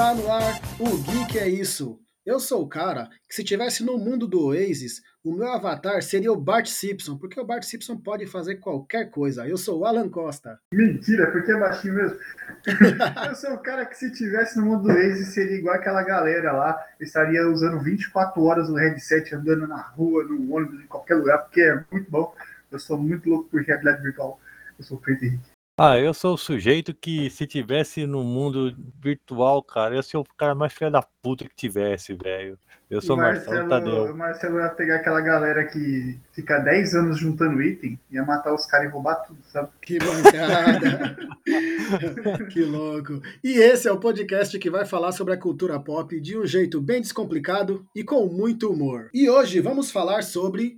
Está no ar o Geek é Isso. Eu sou o cara que, se tivesse no mundo do Oasis, o meu avatar seria o Bart Simpson, porque o Bart Simpson pode fazer qualquer coisa. Eu sou o Alan Costa. Mentira, porque é baixinho mesmo. eu sou o cara que, se tivesse no mundo do Oasis, seria igual aquela galera lá. estaria usando 24 horas o headset, andando na rua, no ônibus, em qualquer lugar, porque é muito bom. Eu sou muito louco por realidade virtual. Eu sou o Henrique. Ah, eu sou o sujeito que, se tivesse no mundo virtual, cara, eu sou o cara mais filho da puta que tivesse, velho. Eu sou o Marcelo, Tadeu. O Marcelo ia pegar aquela galera que fica 10 anos juntando item, ia matar os caras e roubar tudo, sabe? Que bancada! que louco! E esse é o podcast que vai falar sobre a cultura pop de um jeito bem descomplicado e com muito humor. E hoje vamos falar sobre.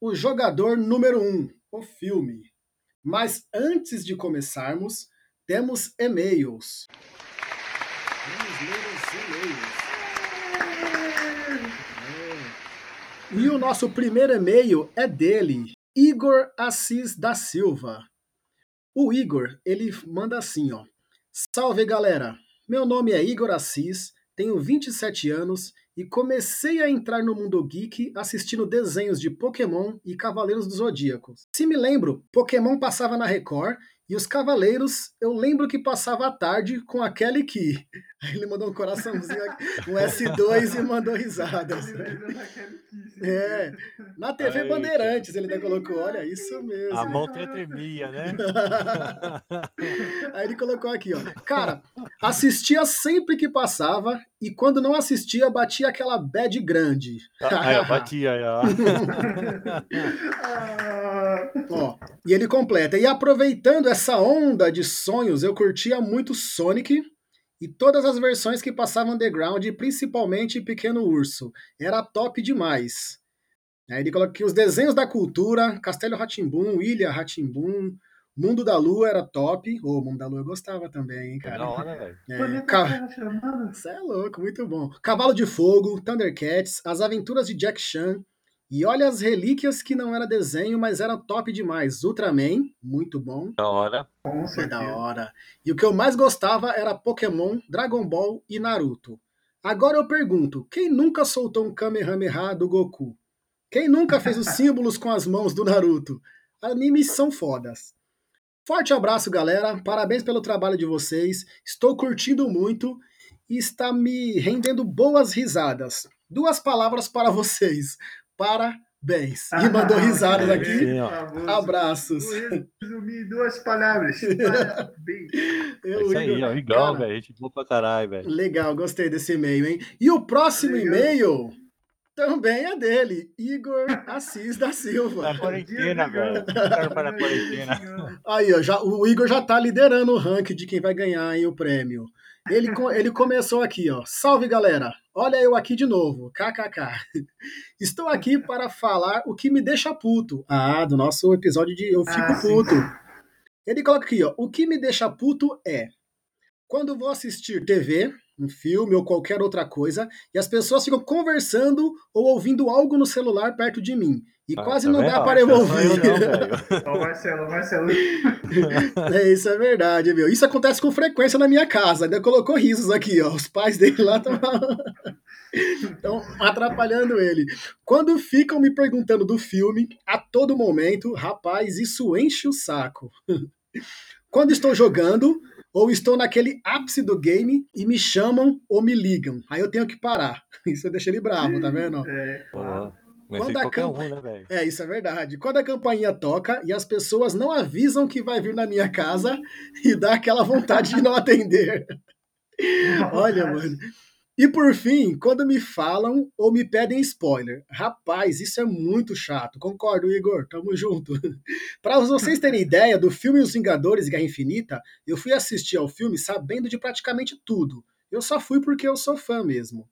O jogador número 1, um, o filme. Mas antes de começarmos, temos e-mails. Vamos ler os e-mails. E o nosso primeiro e-mail é dele, Igor Assis da Silva. O Igor, ele manda assim, ó. Salve galera, meu nome é Igor Assis, tenho 27 anos e comecei a entrar no mundo geek assistindo desenhos de Pokémon e Cavaleiros dos Zodíacos. Se me lembro, Pokémon passava na Record e os Cavaleiros, eu lembro que passava a tarde com aquele que. Aí ele mandou um coraçãozinho aqui, um S2 e mandou risadas. É. Na TV Aí, Bandeirantes ele ainda colocou, olha, isso mesmo. A mão tremia, né? Aí ele colocou aqui, ó. Cara, assistia sempre que passava e quando não assistia, batia aquela bad grande. Aí, ah, batia, aí, ó. ó. E ele completa. E aproveitando essa onda de sonhos, eu curtia muito Sonic e todas as versões que passavam underground, principalmente Pequeno Urso. Era top demais. Aí ele coloca aqui os desenhos da cultura, Castelo Ratimbum, Ilha Ratimbum, Mundo da Lua era top. Ô, oh, Mundo da Lua eu gostava também, hein, cara. Da hora, velho. É, ca... Você é louco, muito bom. Cavalo de Fogo, Thundercats, As Aventuras de Jack Chan, e olha as relíquias que não era desenho, mas era top demais. Ultraman, muito bom. Da hora. É da hora. E o que eu mais gostava era Pokémon, Dragon Ball e Naruto. Agora eu pergunto, quem nunca soltou um Kamehameha do Goku? Quem nunca fez os símbolos com as mãos do Naruto? Animes são fodas. Forte abraço, galera. Parabéns pelo trabalho de vocês. Estou curtindo muito e está me rendendo boas risadas. Duas palavras para vocês parabéns. E mandou risadas aqui. Sim, Abraços. Resumir duas palavras. Parabéns. Eu, é isso aí, ó, igual, velho. A gente boa pra caralho, velho. Legal, gostei desse e-mail, hein? E o próximo e-mail também é dele, Igor Assis da Silva. Na quarentena, velho. Para a quarentena. Aí, ó, já, o Igor já tá liderando o ranking de quem vai ganhar hein, o prêmio. Ele, ele começou aqui, ó. Salve, galera! Olha eu aqui de novo, kkk. Estou aqui para falar o que me deixa puto. Ah, do nosso episódio de Eu Fico ah, Puto. Ele coloca aqui, ó. O que me deixa puto é quando vou assistir TV, um filme ou qualquer outra coisa, e as pessoas ficam conversando ou ouvindo algo no celular perto de mim. E ah, quase tá não dá para eu ouvir. Ó, Marcelo, Marcelo. É, isso é verdade, meu. Isso acontece com frequência na minha casa. Ainda colocou risos aqui, ó. Os pais dele lá estão Estão atrapalhando ele. Quando ficam me perguntando do filme, a todo momento, rapaz, isso enche o saco. Quando estou jogando, ou estou naquele ápice do game e me chamam ou me ligam. Aí eu tenho que parar. Isso deixa ele bravo, tá vendo? É. Quando a camp... um, né, é, isso é verdade. Quando a campainha toca e as pessoas não avisam que vai vir na minha casa e dá aquela vontade de não atender. Olha, mano. E por fim, quando me falam ou me pedem spoiler. Rapaz, isso é muito chato. Concordo, Igor. Tamo junto. Para vocês terem ideia do filme Os Vingadores Guerra Infinita, eu fui assistir ao filme sabendo de praticamente tudo. Eu só fui porque eu sou fã mesmo.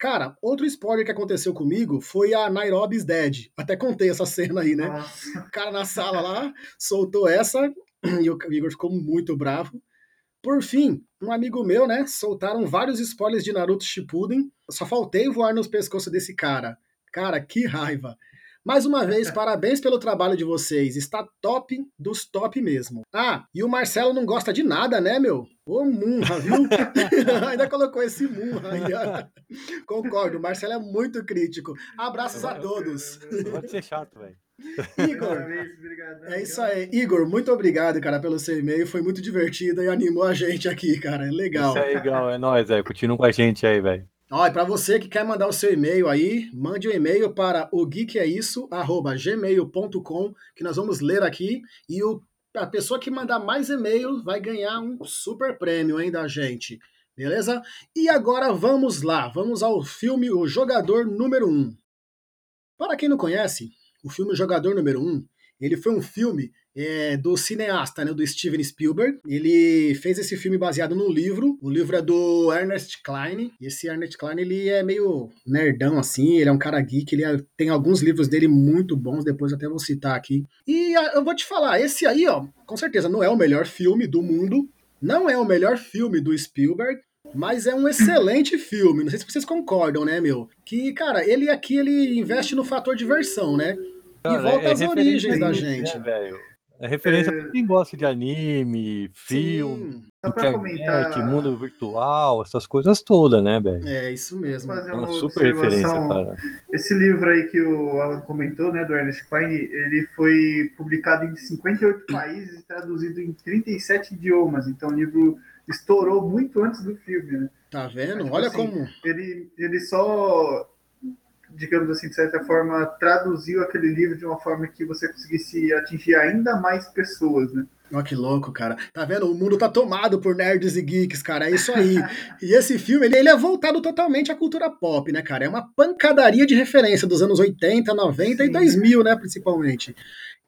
Cara, outro spoiler que aconteceu comigo foi a Nairobi's Dead. Até contei essa cena aí, né? Nossa. O cara na sala lá soltou essa e o Igor ficou muito bravo. Por fim, um amigo meu, né, soltaram vários spoilers de Naruto Shippuden. Só faltei voar nos pescoços desse cara. Cara, que raiva. Mais uma vez, parabéns pelo trabalho de vocês. Está top dos top mesmo. Ah, e o Marcelo não gosta de nada, né, meu? Ô, Munra, viu? Ainda colocou esse Munra aí. Concordo, o Marcelo é muito crítico. Abraços a todos. Pode ser chato, velho. Igor, é isso aí. Igor, muito obrigado, cara, pelo seu e-mail. Foi muito divertido e animou a gente aqui, cara. É legal. Isso é legal, é nóis, velho. Continua com a gente aí, velho. Ó, e para você que quer mandar o seu e-mail aí, mande um e-mail para o gmail.com que nós vamos ler aqui e o, a pessoa que mandar mais e-mail vai ganhar um super prêmio hein, da gente. Beleza? E agora vamos lá, vamos ao filme O Jogador Número 1. Para quem não conhece, o filme O Jogador Número 1, ele foi um filme é, do cineasta, né, do Steven Spielberg. Ele fez esse filme baseado num livro. O livro é do Ernest Klein. E esse Ernest Klein, ele é meio nerdão, assim. Ele é um cara geek. Ele é, tem alguns livros dele muito bons. Depois até vou citar aqui. E a, eu vou te falar, esse aí, ó, com certeza não é o melhor filme do mundo. Não é o melhor filme do Spielberg. Mas é um excelente filme. Não sei se vocês concordam, né, meu? Que, cara, ele aqui ele investe no fator diversão, né? Cara, e volta é às origens da gente. Né, velho? É referência é... para quem gosta de anime, filme, internet, mundo virtual, essas coisas todas, né, velho? É, isso mesmo. Fazer uma, uma super referência, cara. Esse livro aí que o Alan comentou, né, do Ernest Cline, ele foi publicado em 58 países e traduzido em 37 idiomas. Então o livro estourou muito antes do filme, né? Tá vendo? Mas, Olha assim, como. Ele, ele só digamos assim, de certa forma, traduziu aquele livro de uma forma que você conseguisse atingir ainda mais pessoas, né? Olha que louco, cara. Tá vendo? O mundo tá tomado por nerds e geeks, cara. É isso aí. e esse filme, ele, ele, é voltado totalmente à cultura pop, né, cara? É uma pancadaria de referência dos anos 80, 90 Sim. e 2000, né, principalmente.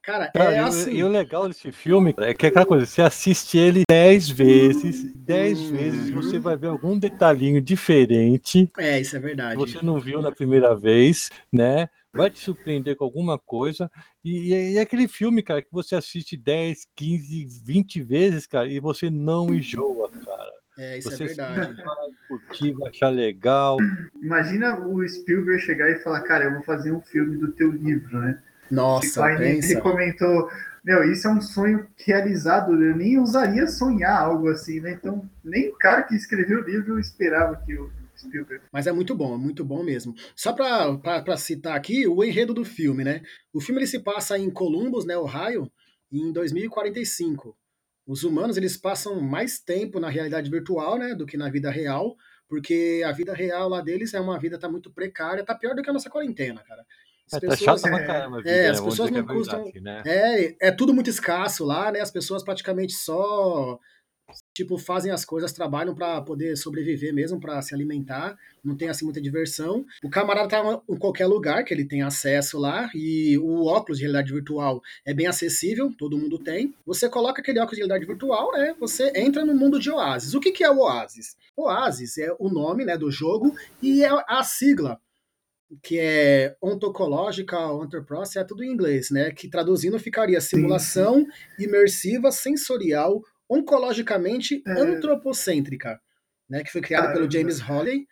Cara, Cara é assim. E, o legal desse filme é que é aquela coisa, você assiste ele dez vezes, dez uhum. vezes você vai ver algum detalhinho diferente. É, isso é verdade. Você não viu na primeira vez, né? Vai te surpreender com alguma coisa. E, e é aquele filme, cara, que você assiste 10, 15, 20 vezes, cara, e você não enjoa, cara. É, isso é você é verdade. Vai curtir, vai achar legal. Imagina o Spielberg chegar e falar, cara, eu vou fazer um filme do teu livro, né? Nossa, pensa. Ele comentou, meu, isso é um sonho realizado, eu nem usaria sonhar algo assim, né? Então, nem o cara que escreveu o livro esperava que o Spielberg. Mas é muito bom, é muito bom mesmo. Só para citar aqui o enredo do filme, né? O filme ele se passa em Columbus, né, Ohio, em 2045. Os humanos eles passam mais tempo na realidade virtual, né, do que na vida real, porque a vida real lá deles é uma vida tá muito precária, tá pior do que a nossa quarentena, cara. As é, pessoas, tá pra caramba, vida, é, as né? pessoas não é custam. Verdade, né? é, é tudo muito escasso lá, né? As pessoas praticamente só tipo fazem as coisas, trabalham para poder sobreviver mesmo, para se alimentar, não tem assim muita diversão. O camarada tá em qualquer lugar que ele tem acesso lá e o óculos de realidade virtual é bem acessível, todo mundo tem. Você coloca aquele óculos de realidade virtual, né? Você entra no mundo de Oasis. O que que é o Oasis? Oasis é o nome, né, do jogo e é a sigla que é Ontological Enterprise, é tudo em inglês, né? Que traduzindo ficaria simulação sim, sim. imersiva sensorial oncologicamente é... antropocêntrica, né? Que foi criado pelo James Holiday.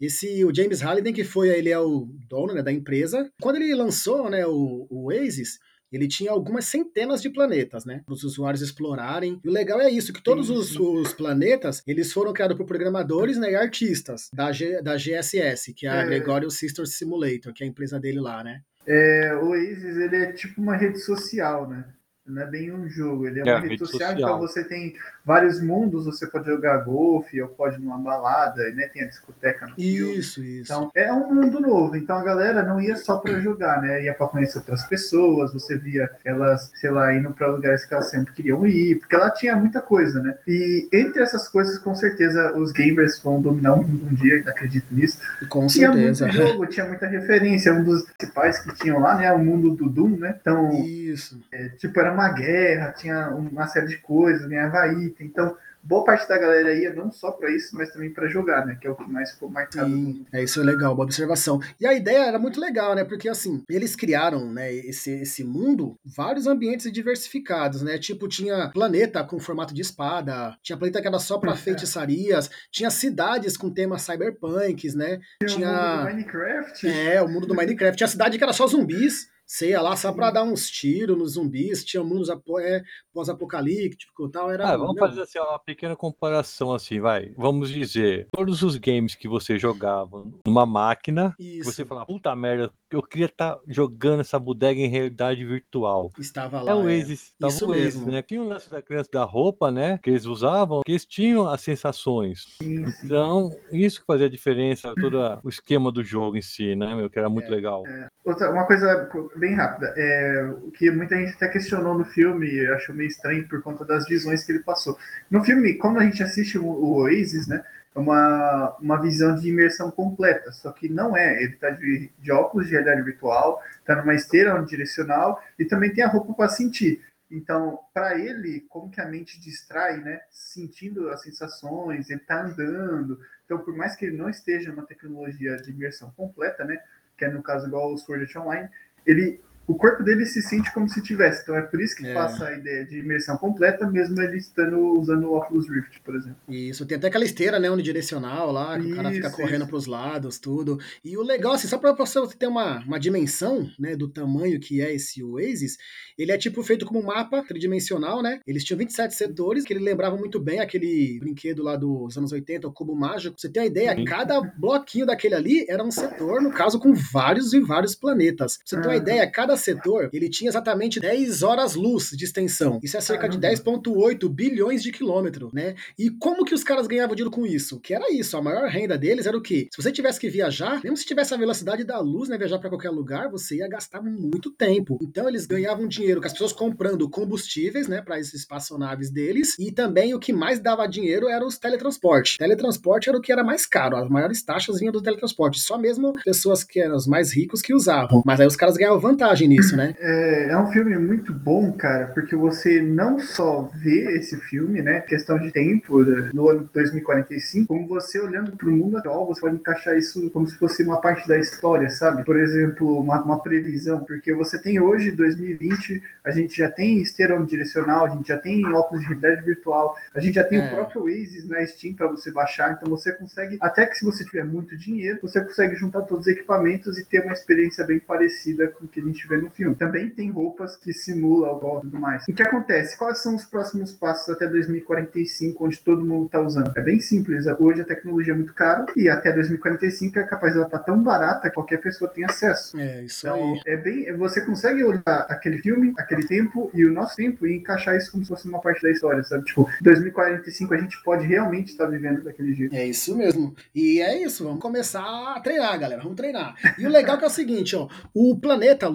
Esse o James Halliday que foi ele é o dono né, da empresa. Quando ele lançou, né, o, o Oasis, ele tinha algumas centenas de planetas, né? Para os usuários explorarem. E o legal é isso, que todos os, os planetas, eles foram criados por programadores né, e artistas da, G, da GSS, que é a é. Gregorius Sisters Simulator, que é a empresa dele lá, né? É, o Oasis, ele é tipo uma rede social, né? Não é bem um jogo, ele é, é uma rede social, social, então você tem vários mundos, você pode jogar golfe, ou pode ir numa balada, né? Tem a discoteca no Isso, filme. isso. Então é um mundo novo. Então a galera não ia só para jogar, né? Ia para conhecer outras pessoas, você via elas, sei lá, indo para lugares que elas sempre queriam ir, porque ela tinha muita coisa, né? E entre essas coisas, com certeza, os gamers vão dominar um, um dia, acredito nisso. Com tinha certeza. muito jogo, tinha muita referência. Um dos principais que tinham lá, né? O mundo do Doom, né? Então, isso. É, tipo, era uma guerra, tinha uma série de coisas, ganhava item. Então, boa parte da galera ia não só para isso, mas também para jogar, né? Que é o que mais ficou marcado. Sim, é isso é legal, boa observação. E a ideia era muito legal, né? Porque assim, eles criaram, né, esse, esse mundo, vários ambientes diversificados, né? Tipo, tinha planeta com formato de espada, tinha planeta que era só para feitiçarias, tinha cidades com temas cyberpunks, né? Tinha, tinha o mundo do Minecraft. É, o mundo do Minecraft. Tinha cidade que era só zumbis Você ia lá só pra dar uns tiros nos zumbis, tinha mundos é, pós-apocalíptico e tal. Era, ah, vamos fazer assim, uma pequena comparação assim, vai. Vamos dizer, todos os games que você jogava numa máquina, você falava, puta merda, eu queria estar tá jogando essa bodega em realidade virtual. Estava é lá. É o Oasis, é. Isso o mesmo. né? Tinha o lance da criança da roupa, né? Que eles usavam, que eles tinham as sensações. Então, isso que fazia a diferença, todo o esquema do jogo em si, né, meu? Que era muito é, legal. É. Outra, uma coisa bem rápida, é, o que muita gente até questionou no filme, achou meio estranho por conta das visões que ele passou. No filme, quando a gente assiste o, Oasis, né? É uma, uma visão de imersão completa, só que não é. Ele está de, de óculos de realidade virtual, está numa esteira unidirecional e também tem a roupa para sentir. Então, para ele, como que a mente distrai, né? Sentindo as sensações, ele está andando. Então, por mais que ele não esteja numa tecnologia de imersão completa, né? Que é no caso igual o Sword Art Online, ele o corpo dele se sente como se tivesse. Então é por isso que é. passa a ideia de imersão completa, mesmo ele estando usando o Oculus Rift, por exemplo. Isso, tem até aquela esteira, né, unidirecional lá, que isso, o cara fica correndo para os lados, tudo. E o legal, assim, só para você ter uma, uma dimensão, né, do tamanho que é esse Oasis, ele é tipo feito como um mapa tridimensional, né? Eles tinham 27 setores, que ele lembrava muito bem aquele brinquedo lá dos anos 80, o cubo mágico. Você tem uma ideia, cada bloquinho daquele ali era um setor, no caso, com vários e vários planetas. Você tem uma ideia, cada setor, ele tinha exatamente 10 horas-luz de extensão. Isso é cerca de 10,8 bilhões de quilômetros, né? E como que os caras ganhavam dinheiro com isso? Que era isso, a maior renda deles era o quê? Se você tivesse que viajar, mesmo se tivesse a velocidade da luz, né, viajar para qualquer lugar, você ia gastar muito tempo. Então eles ganhavam dinheiro com as pessoas comprando combustíveis, né, para esses espaçonaves deles, e também o que mais dava dinheiro era os teletransporte. Teletransporte era o que era mais caro, as maiores taxas vinham do teletransporte, só mesmo pessoas que eram os mais ricos que usavam. Mas aí os caras ganhavam vantagem nisso, né? É, é um filme muito bom, cara, porque você não só vê esse filme, né, questão de tempo, né, no ano 2045, como você olhando para o mundo atual, você pode encaixar isso como se fosse uma parte da história, sabe? Por exemplo, uma, uma previsão, porque você tem hoje, 2020, a gente já tem esteira direcional, a gente já tem óculos de realidade virtual, a gente já tem é. o próprio Oasis na Steam para você baixar, então você consegue, até que se você tiver muito dinheiro, você consegue juntar todos os equipamentos e ter uma experiência bem parecida com o que a gente vê no filme também tem roupas que simulam o golpe e tudo mais. O que acontece? Quais são os próximos passos até 2045, onde todo mundo está usando? É bem simples. Hoje a tecnologia é muito cara e até 2045 é capaz de ela estar tá tão barata que qualquer pessoa tem acesso. É, isso então, aí. É bem, você consegue olhar aquele filme, aquele tempo e o nosso tempo e encaixar isso como se fosse uma parte da história, sabe? Tipo, 2045 a gente pode realmente estar vivendo daquele jeito. É isso mesmo. E é isso, vamos começar a treinar, galera. Vamos treinar. E o legal é que é o seguinte, ó, o planeta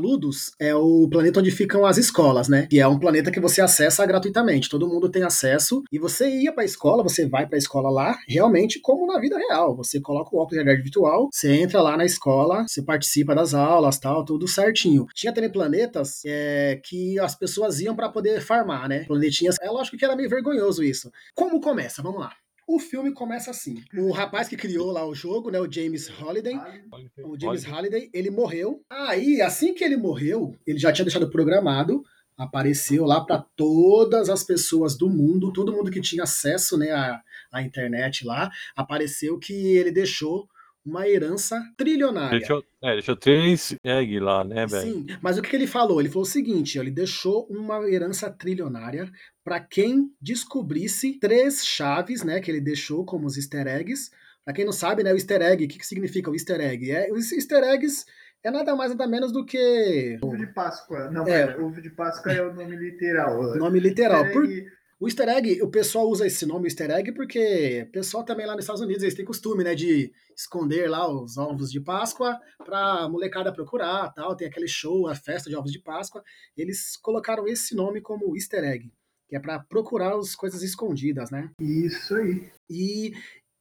É o planeta onde ficam as escolas, né? Que é um planeta que você acessa gratuitamente. Todo mundo tem acesso e você ia para a escola, você vai para a escola lá, realmente como na vida real. Você coloca o óculos de realidade virtual, você entra lá na escola, você participa das aulas, tal, tudo certinho. Tinha também planetas é, que as pessoas iam para poder farmar, né? Planetinhas. É lógico que era meio vergonhoso isso. Como começa? Vamos lá. O filme começa assim. O rapaz que criou lá o jogo, né, o James Holiday, o James Holiday, ele morreu. Aí, assim que ele morreu, ele já tinha deixado programado, apareceu lá para todas as pessoas do mundo, todo mundo que tinha acesso, né, à, à internet lá, apareceu que ele deixou uma herança trilionária. Deixou, é, deixou três egg lá, né, velho? Sim, mas o que ele falou? Ele falou o seguinte: ele deixou uma herança trilionária para quem descobrisse três chaves, né, que ele deixou como os easter eggs. Para quem não sabe, né, o easter egg, o que, que significa o easter egg? É, os easter eggs é nada mais nada menos do que. Ovo de Páscoa. Não, é. Ovo de Páscoa é o nome literal. Nome literal. Por, o easter egg, o pessoal usa esse nome easter egg porque o pessoal também lá nos Estados Unidos eles têm costume, né, de esconder lá os ovos de Páscoa para molecada procurar, tal, tem aquele show, a festa de ovos de Páscoa. Eles colocaram esse nome como easter egg, que é para procurar as coisas escondidas, né? Isso aí. E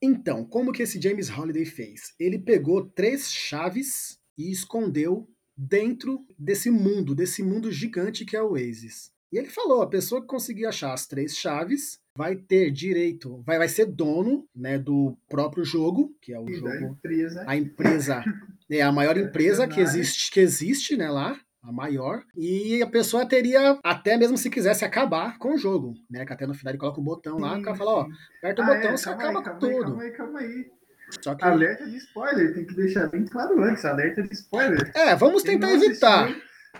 então, como que esse James Holiday fez? Ele pegou três chaves e escondeu dentro desse mundo, desse mundo gigante que é o Oasis. E ele falou: a pessoa que conseguir achar as três chaves vai ter direito, vai, vai ser dono né, do próprio jogo, que é o e jogo. Empresa. A empresa é a maior empresa que existe, que existe né, lá. A maior, e a pessoa teria, até mesmo se quisesse acabar com o jogo, né? Que até no final ele coloca o botão lá, sim, o cara fala: Ó, aperta o ah, botão, é? você acaba aí, com tudo. Calma aí, calma aí. Que... Alerta de spoiler, tem que deixar bem claro antes, alerta de spoiler. É, vamos tentar evitar.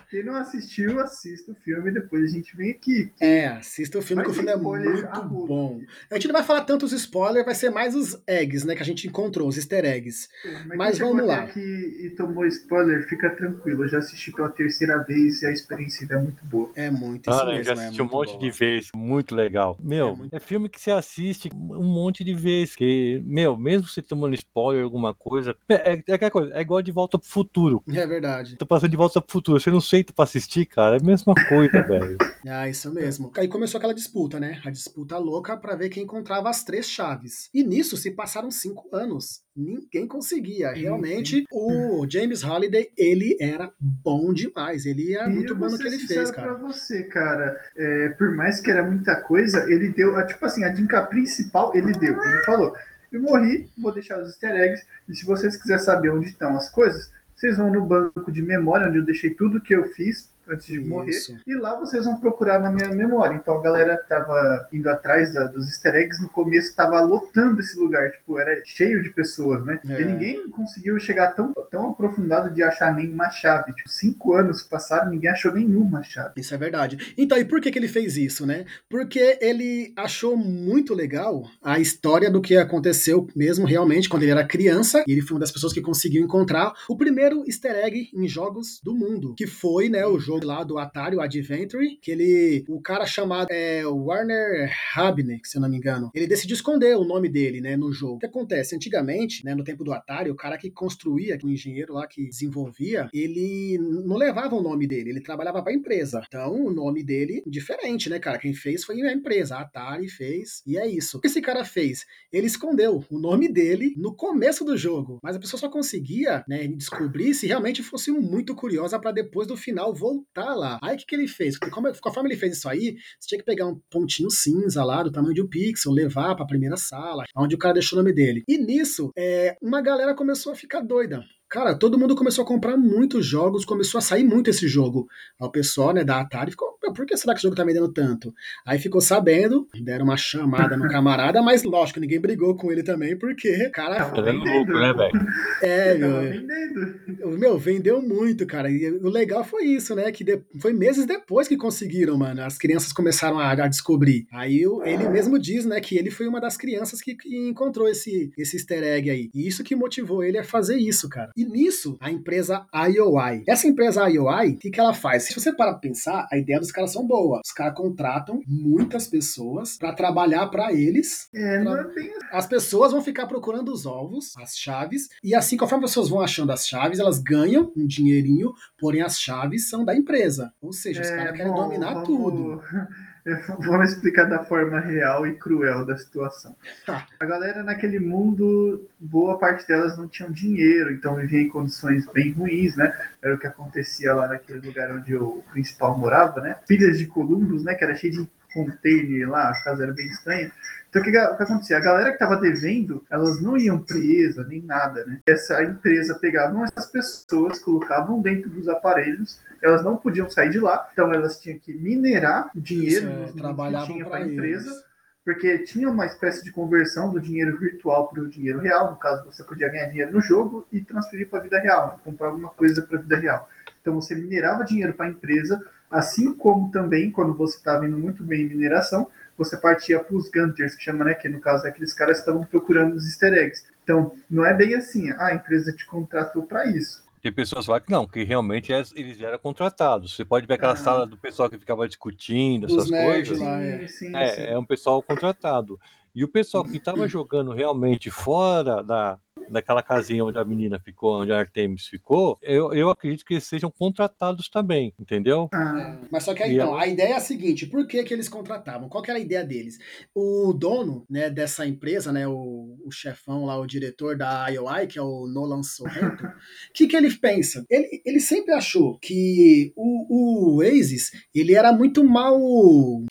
Quem não assistiu, assista o filme e depois a gente vem aqui. É, assista o filme, que o filme é muito bom. A gente não vai falar tanto os spoilers, vai ser mais os eggs, né? Que a gente encontrou, os easter eggs. Mas, Mas vamos lá. Aqui e tomou spoiler, fica tranquilo. Eu já assisti pela terceira vez e a experiência é muito boa. É muito isso mesmo, já é assisti é um monte de vezes, muito legal. Meu, é, muito... é, filme que você assiste um monte de vezes. Que, meu, mesmo você tomando spoiler, alguma coisa. É, é, é, coisa, é igual de volta pro futuro. É verdade. Tô passando de volta pro futuro. Você não feito pra assistir, cara. É a mesma coisa, velho. Ah, isso mesmo. Aí começou aquela disputa, né? A disputa louca para ver quem encontrava as três chaves. E nisso se passaram cinco anos. Ninguém conseguia. Realmente, o James Holiday, ele era bom demais. Ele era muito bom no que ele fez, cara. pra você, cara. É, por mais que era muita coisa, ele deu. Tipo assim, a dica principal, ele deu. Ele falou: Eu morri, vou deixar os easter eggs. E se vocês quiserem saber onde estão as coisas, vocês vão no banco de memória, onde eu deixei tudo que eu fiz antes de Isso. morrer. E lá vocês vão procurar na minha memória. Então a galera tava indo atrás da, dos easter eggs no começo, tava lotando esse lugar, tipo, era cheio de pessoas, né? É. E ninguém conseguiu chegar tão, tão aprofundado de achar nenhuma chave. Tipo, cinco anos passaram, ninguém achou nenhuma chave. Isso é verdade. Então, e por que, que ele fez isso, né? Porque ele achou muito legal a história do que aconteceu mesmo realmente quando ele era criança. E ele foi uma das pessoas que conseguiu encontrar o primeiro easter egg em jogos do mundo, que foi, né, o jogo lá do Atari, o Adventure, que ele, o cara chamado é, Warner Habnick, se eu não me engano, ele decidiu esconder o nome dele, né, no jogo. O que acontece? Antigamente, né, no tempo do Atari, o cara que construía, o engenheiro lá que desenvolvia, ele não levava o nome dele, ele trabalhava para a empresa. Então, o nome dele diferente, né, cara? Quem fez foi a empresa, a Atari fez, e é isso. O que esse cara fez? Ele escondeu o nome dele no começo do jogo, mas a pessoa só conseguia, né, descobrir se realmente fosse muito curiosa para depois do final voltar tá lá. Aí o que, que ele fez? Como, conforme ele fez isso aí, você tinha que pegar um pontinho cinza lá, do tamanho de um pixel, levar para a primeira sala, onde o cara deixou o nome dele. E nisso, é, uma galera começou a ficar doida. Cara, todo mundo começou a comprar muitos jogos, começou a sair muito esse jogo. O pessoal, né, da Atari ficou, por que será que esse jogo tá vendendo tanto? Aí ficou sabendo, deram uma chamada no camarada, mas lógico, ninguém brigou com ele também, porque, cara. Tá vendo louco, né, velho? É, meu, meu, vendeu muito, cara. E o legal foi isso, né? Que de, foi meses depois que conseguiram, mano. As crianças começaram a, a descobrir. Aí ele mesmo diz, né, que ele foi uma das crianças que, que encontrou esse, esse easter egg aí. E isso que motivou ele a fazer isso, cara. E nisso, a empresa IOI. Essa empresa IOI, o que, que ela faz? Se você parar pra pensar, a ideia dos caras são boas. Os caras contratam muitas pessoas para trabalhar para eles. É, pra... não é bem... Assim. As pessoas vão ficar procurando os ovos, as chaves, e assim, conforme as pessoas vão achando as chaves, elas ganham um dinheirinho, porém as chaves são da empresa. Ou seja, os é, caras querem dominar vamos... tudo. Vamos explicar da forma real e cruel da situação. Tá. A galera naquele mundo, boa parte delas não tinham dinheiro, então vivia em condições bem ruins, né? Era o que acontecia lá naquele lugar onde o principal morava, né? Pilhas de Columbus, né? Que era cheio de container lá, a casa era bem estranha. Então, o que, que acontecia? A galera que estava devendo, elas não iam presa nem nada, né? Essa empresa pegava essas pessoas, colocavam dentro dos aparelhos, elas não podiam sair de lá, então elas tinham que minerar dinheiro Isso, é, que tinha para a empresa, porque tinha uma espécie de conversão do dinheiro virtual para o dinheiro real. No caso, você podia ganhar dinheiro no jogo e transferir para a vida real, né? comprar alguma coisa para a vida real. Então, você minerava dinheiro para a empresa, assim como também, quando você estava indo muito bem em mineração, você partia para os Gunters, que chama, né? Que no caso é aqueles caras que estavam procurando os easter eggs. Então, não é bem assim, ah, a empresa te contratou para isso. Tem pessoas lá que não, que realmente é, eles eram contratados. Você pode ver aquela ah. sala do pessoal que ficava discutindo essas coisas. Lá, é. Sim, é, sim. é um pessoal contratado. E o pessoal que estava jogando realmente fora da, daquela casinha onde a menina ficou, onde a Artemis ficou, eu, eu acredito que eles sejam contratados também, entendeu? Ah, mas só que aí, então, a ideia é a seguinte, por que, que eles contratavam? Qual era a ideia deles? O dono né, dessa empresa, né, o, o chefão lá, o diretor da IOI, que é o Nolan Sorrento, o que, que ele pensa? Ele, ele sempre achou que o, o Oasis, ele era muito mal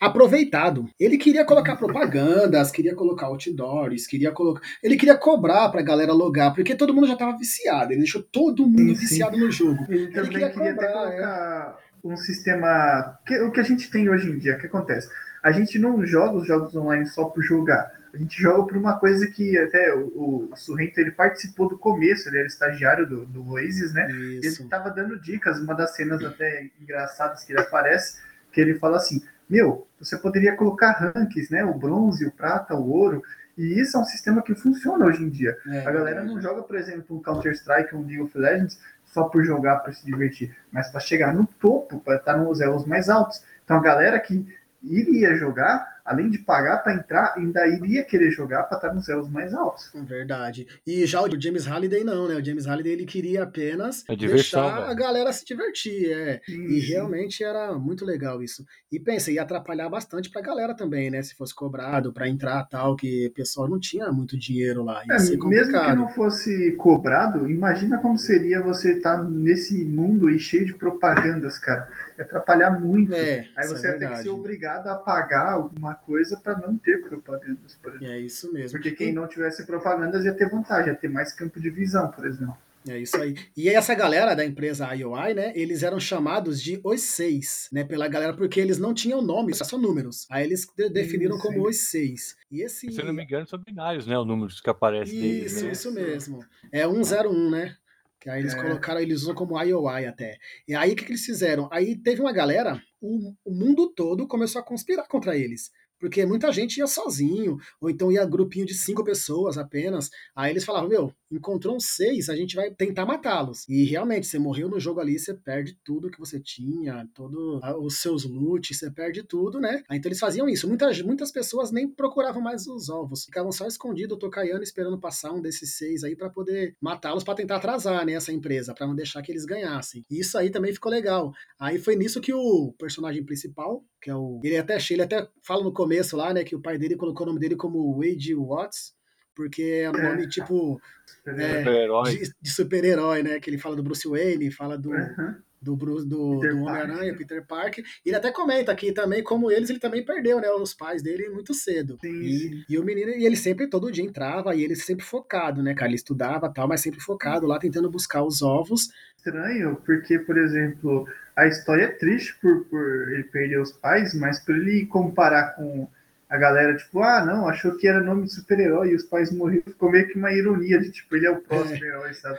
aproveitado. Ele queria colocar propagandas, queria colocar outdoors, queria colocar... Ele queria cobrar pra galera logar, porque todo mundo já tava viciado. Ele deixou todo mundo sim, viciado sim. no jogo. Ele, ele também queria, queria cobrar, colocar é. um sistema. Que, o que a gente tem hoje em dia, o que acontece? A gente não joga os jogos online só por jogar. A gente joga por uma coisa que até o, o Surrento ele participou do começo, ele era estagiário do, do Oasis, né? Isso. Ele estava dando dicas, uma das cenas até engraçadas que ele aparece, que ele fala assim: Meu, você poderia colocar rankings, né? O bronze, o prata, o ouro. E isso é um sistema que funciona hoje em dia. É, a galera não joga, por exemplo, um Counter-Strike, um League of Legends só por jogar para se divertir, mas para chegar no topo, para estar nos elos mais altos. Então a galera que iria jogar além de pagar para entrar, ainda iria querer jogar para estar nos elos mais altos. Verdade. E já o James Halliday não, né? O James Halliday ele queria apenas é deixar a galera se divertir, é. Sim, e sim. realmente era muito legal isso. E pensa, ia atrapalhar bastante pra galera também, né? Se fosse cobrado para entrar tal, que o pessoal não tinha muito dinheiro lá. É, mesmo que não fosse cobrado, imagina como seria você estar tá nesse mundo aí cheio de propagandas, cara. Ia atrapalhar muito. É, Aí você é ia ter que ser obrigado a pagar alguma coisa para não ter propagandas, por exemplo. É isso mesmo. Porque quem não tivesse propagandas ia ter vantagem, ia ter mais campo de visão, por exemplo. É isso aí. E essa galera da empresa IOI, né? Eles eram chamados de os seis, né? Pela galera, porque eles não tinham nome, só números. Aí eles de definiram isso, como os seis. E esse. Se eu não me engano, são binários, né? Os números que aparecem Isso, deles, né? isso mesmo. É 101, né? Que aí eles é. colocaram, eles usam como IOI até. E aí o que, que eles fizeram? Aí teve uma galera, o, o mundo todo começou a conspirar contra eles. Porque muita gente ia sozinho, ou então ia grupinho de cinco pessoas apenas. Aí eles falavam, meu, encontrou um seis, a gente vai tentar matá-los. E realmente, você morreu no jogo ali, você perde tudo que você tinha, todos os seus loot, você perde tudo, né? Aí, então eles faziam isso. Muitas, muitas pessoas nem procuravam mais os ovos, ficavam só escondidos, tocaiando, esperando passar um desses seis aí para poder matá-los, para tentar atrasar, né, essa empresa, para não deixar que eles ganhassem. E isso aí também ficou legal. Aí foi nisso que o personagem principal, que é o. Ele até, ele até fala no começo lá, né, que o pai dele colocou o nome dele como Wade Watts, porque é um nome tipo é, super de, de super-herói, né? Que ele fala do Bruce Wayne, fala do, uhum. Do, do, do Homem-Aranha, Peter Parker. Ele até comenta aqui também, como eles, ele também perdeu, né? Os pais dele muito cedo. Sim, e, sim. e o menino, e ele sempre, todo dia entrava, e ele sempre focado, né, cara? Ele estudava tal, mas sempre focado lá, tentando buscar os ovos. Estranho, porque, por exemplo, a história é triste por, por ele perder os pais, mas por ele comparar com a galera, tipo, ah, não, achou que era nome de super-herói e os pais morreram, ficou meio que uma ironia de, tipo, ele é o próximo é. herói, sabe?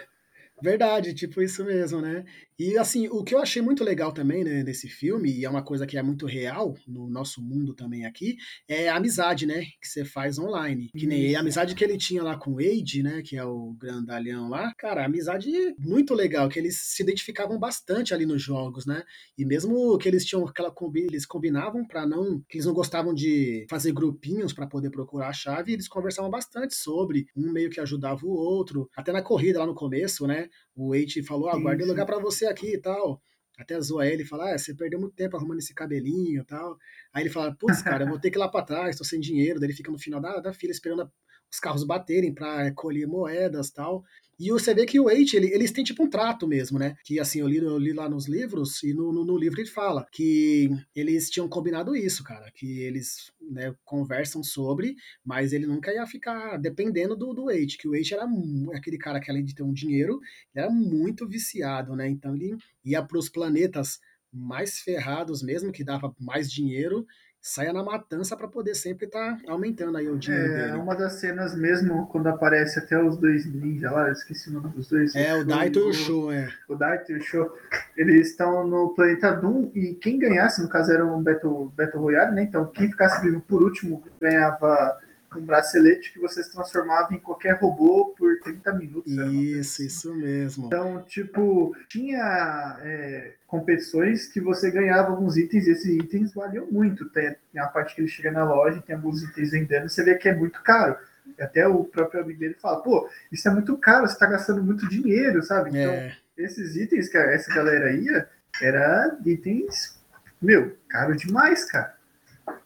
Verdade, tipo isso mesmo, né? E assim, o que eu achei muito legal também né, desse filme, e é uma coisa que é muito real no nosso mundo também aqui, é a amizade, né? Que você faz online. Que nem a amizade que ele tinha lá com o Wade, né? Que é o grandalhão lá. Cara, amizade muito legal, que eles se identificavam bastante ali nos jogos, né? E mesmo que eles tinham aquela combi, eles combinavam para não. que eles não gostavam de fazer grupinhos para poder procurar a chave, eles conversavam bastante sobre, um meio que ajudava o outro. Até na corrida lá no começo, né? O Wade falou: ah, guardei lugar para você aqui e tal. Até zoa ele e fala: ah, você perdeu muito tempo arrumando esse cabelinho e tal. Aí ele fala: putz, cara, eu vou ter que ir lá para trás, tô sem dinheiro. Daí ele fica no final da, da fila esperando os carros baterem para colher moedas tal. E você vê que o Eight, ele, eles têm tipo um trato mesmo, né? Que assim, eu li, eu li lá nos livros, e no, no, no, livro ele fala que eles tinham combinado isso, cara. Que eles né, conversam sobre, mas ele nunca ia ficar dependendo do, do Eight, que o Eight era aquele cara que além de ter um dinheiro, ele era muito viciado, né? Então ele ia para os planetas mais ferrados mesmo, que dava mais dinheiro, saia na matança para poder sempre estar tá aumentando aí o dinheiro é, dele. uma das cenas mesmo, quando aparece até os dois ninjas lá, eu esqueci o nome dos dois. É, o, o Daito e o Show, é. O Daito e o Show, eles estão no planeta Doom e quem ganhasse, no caso era um Battle, Battle Royale, né? Então quem ficasse vivo por último ganhava um bracelete que você se transformava em qualquer robô por 30 minutos. Isso, isso mesmo. Então, tipo, tinha é, competições que você ganhava alguns itens e esses itens valiam muito. Tem, a parte que ele chega na loja, tem alguns itens vendendo, você vê que é muito caro. Até o próprio amigo dele fala, pô, isso é muito caro, você está gastando muito dinheiro, sabe? Então, é. esses itens que essa galera ia, era itens, meu, caro demais, cara.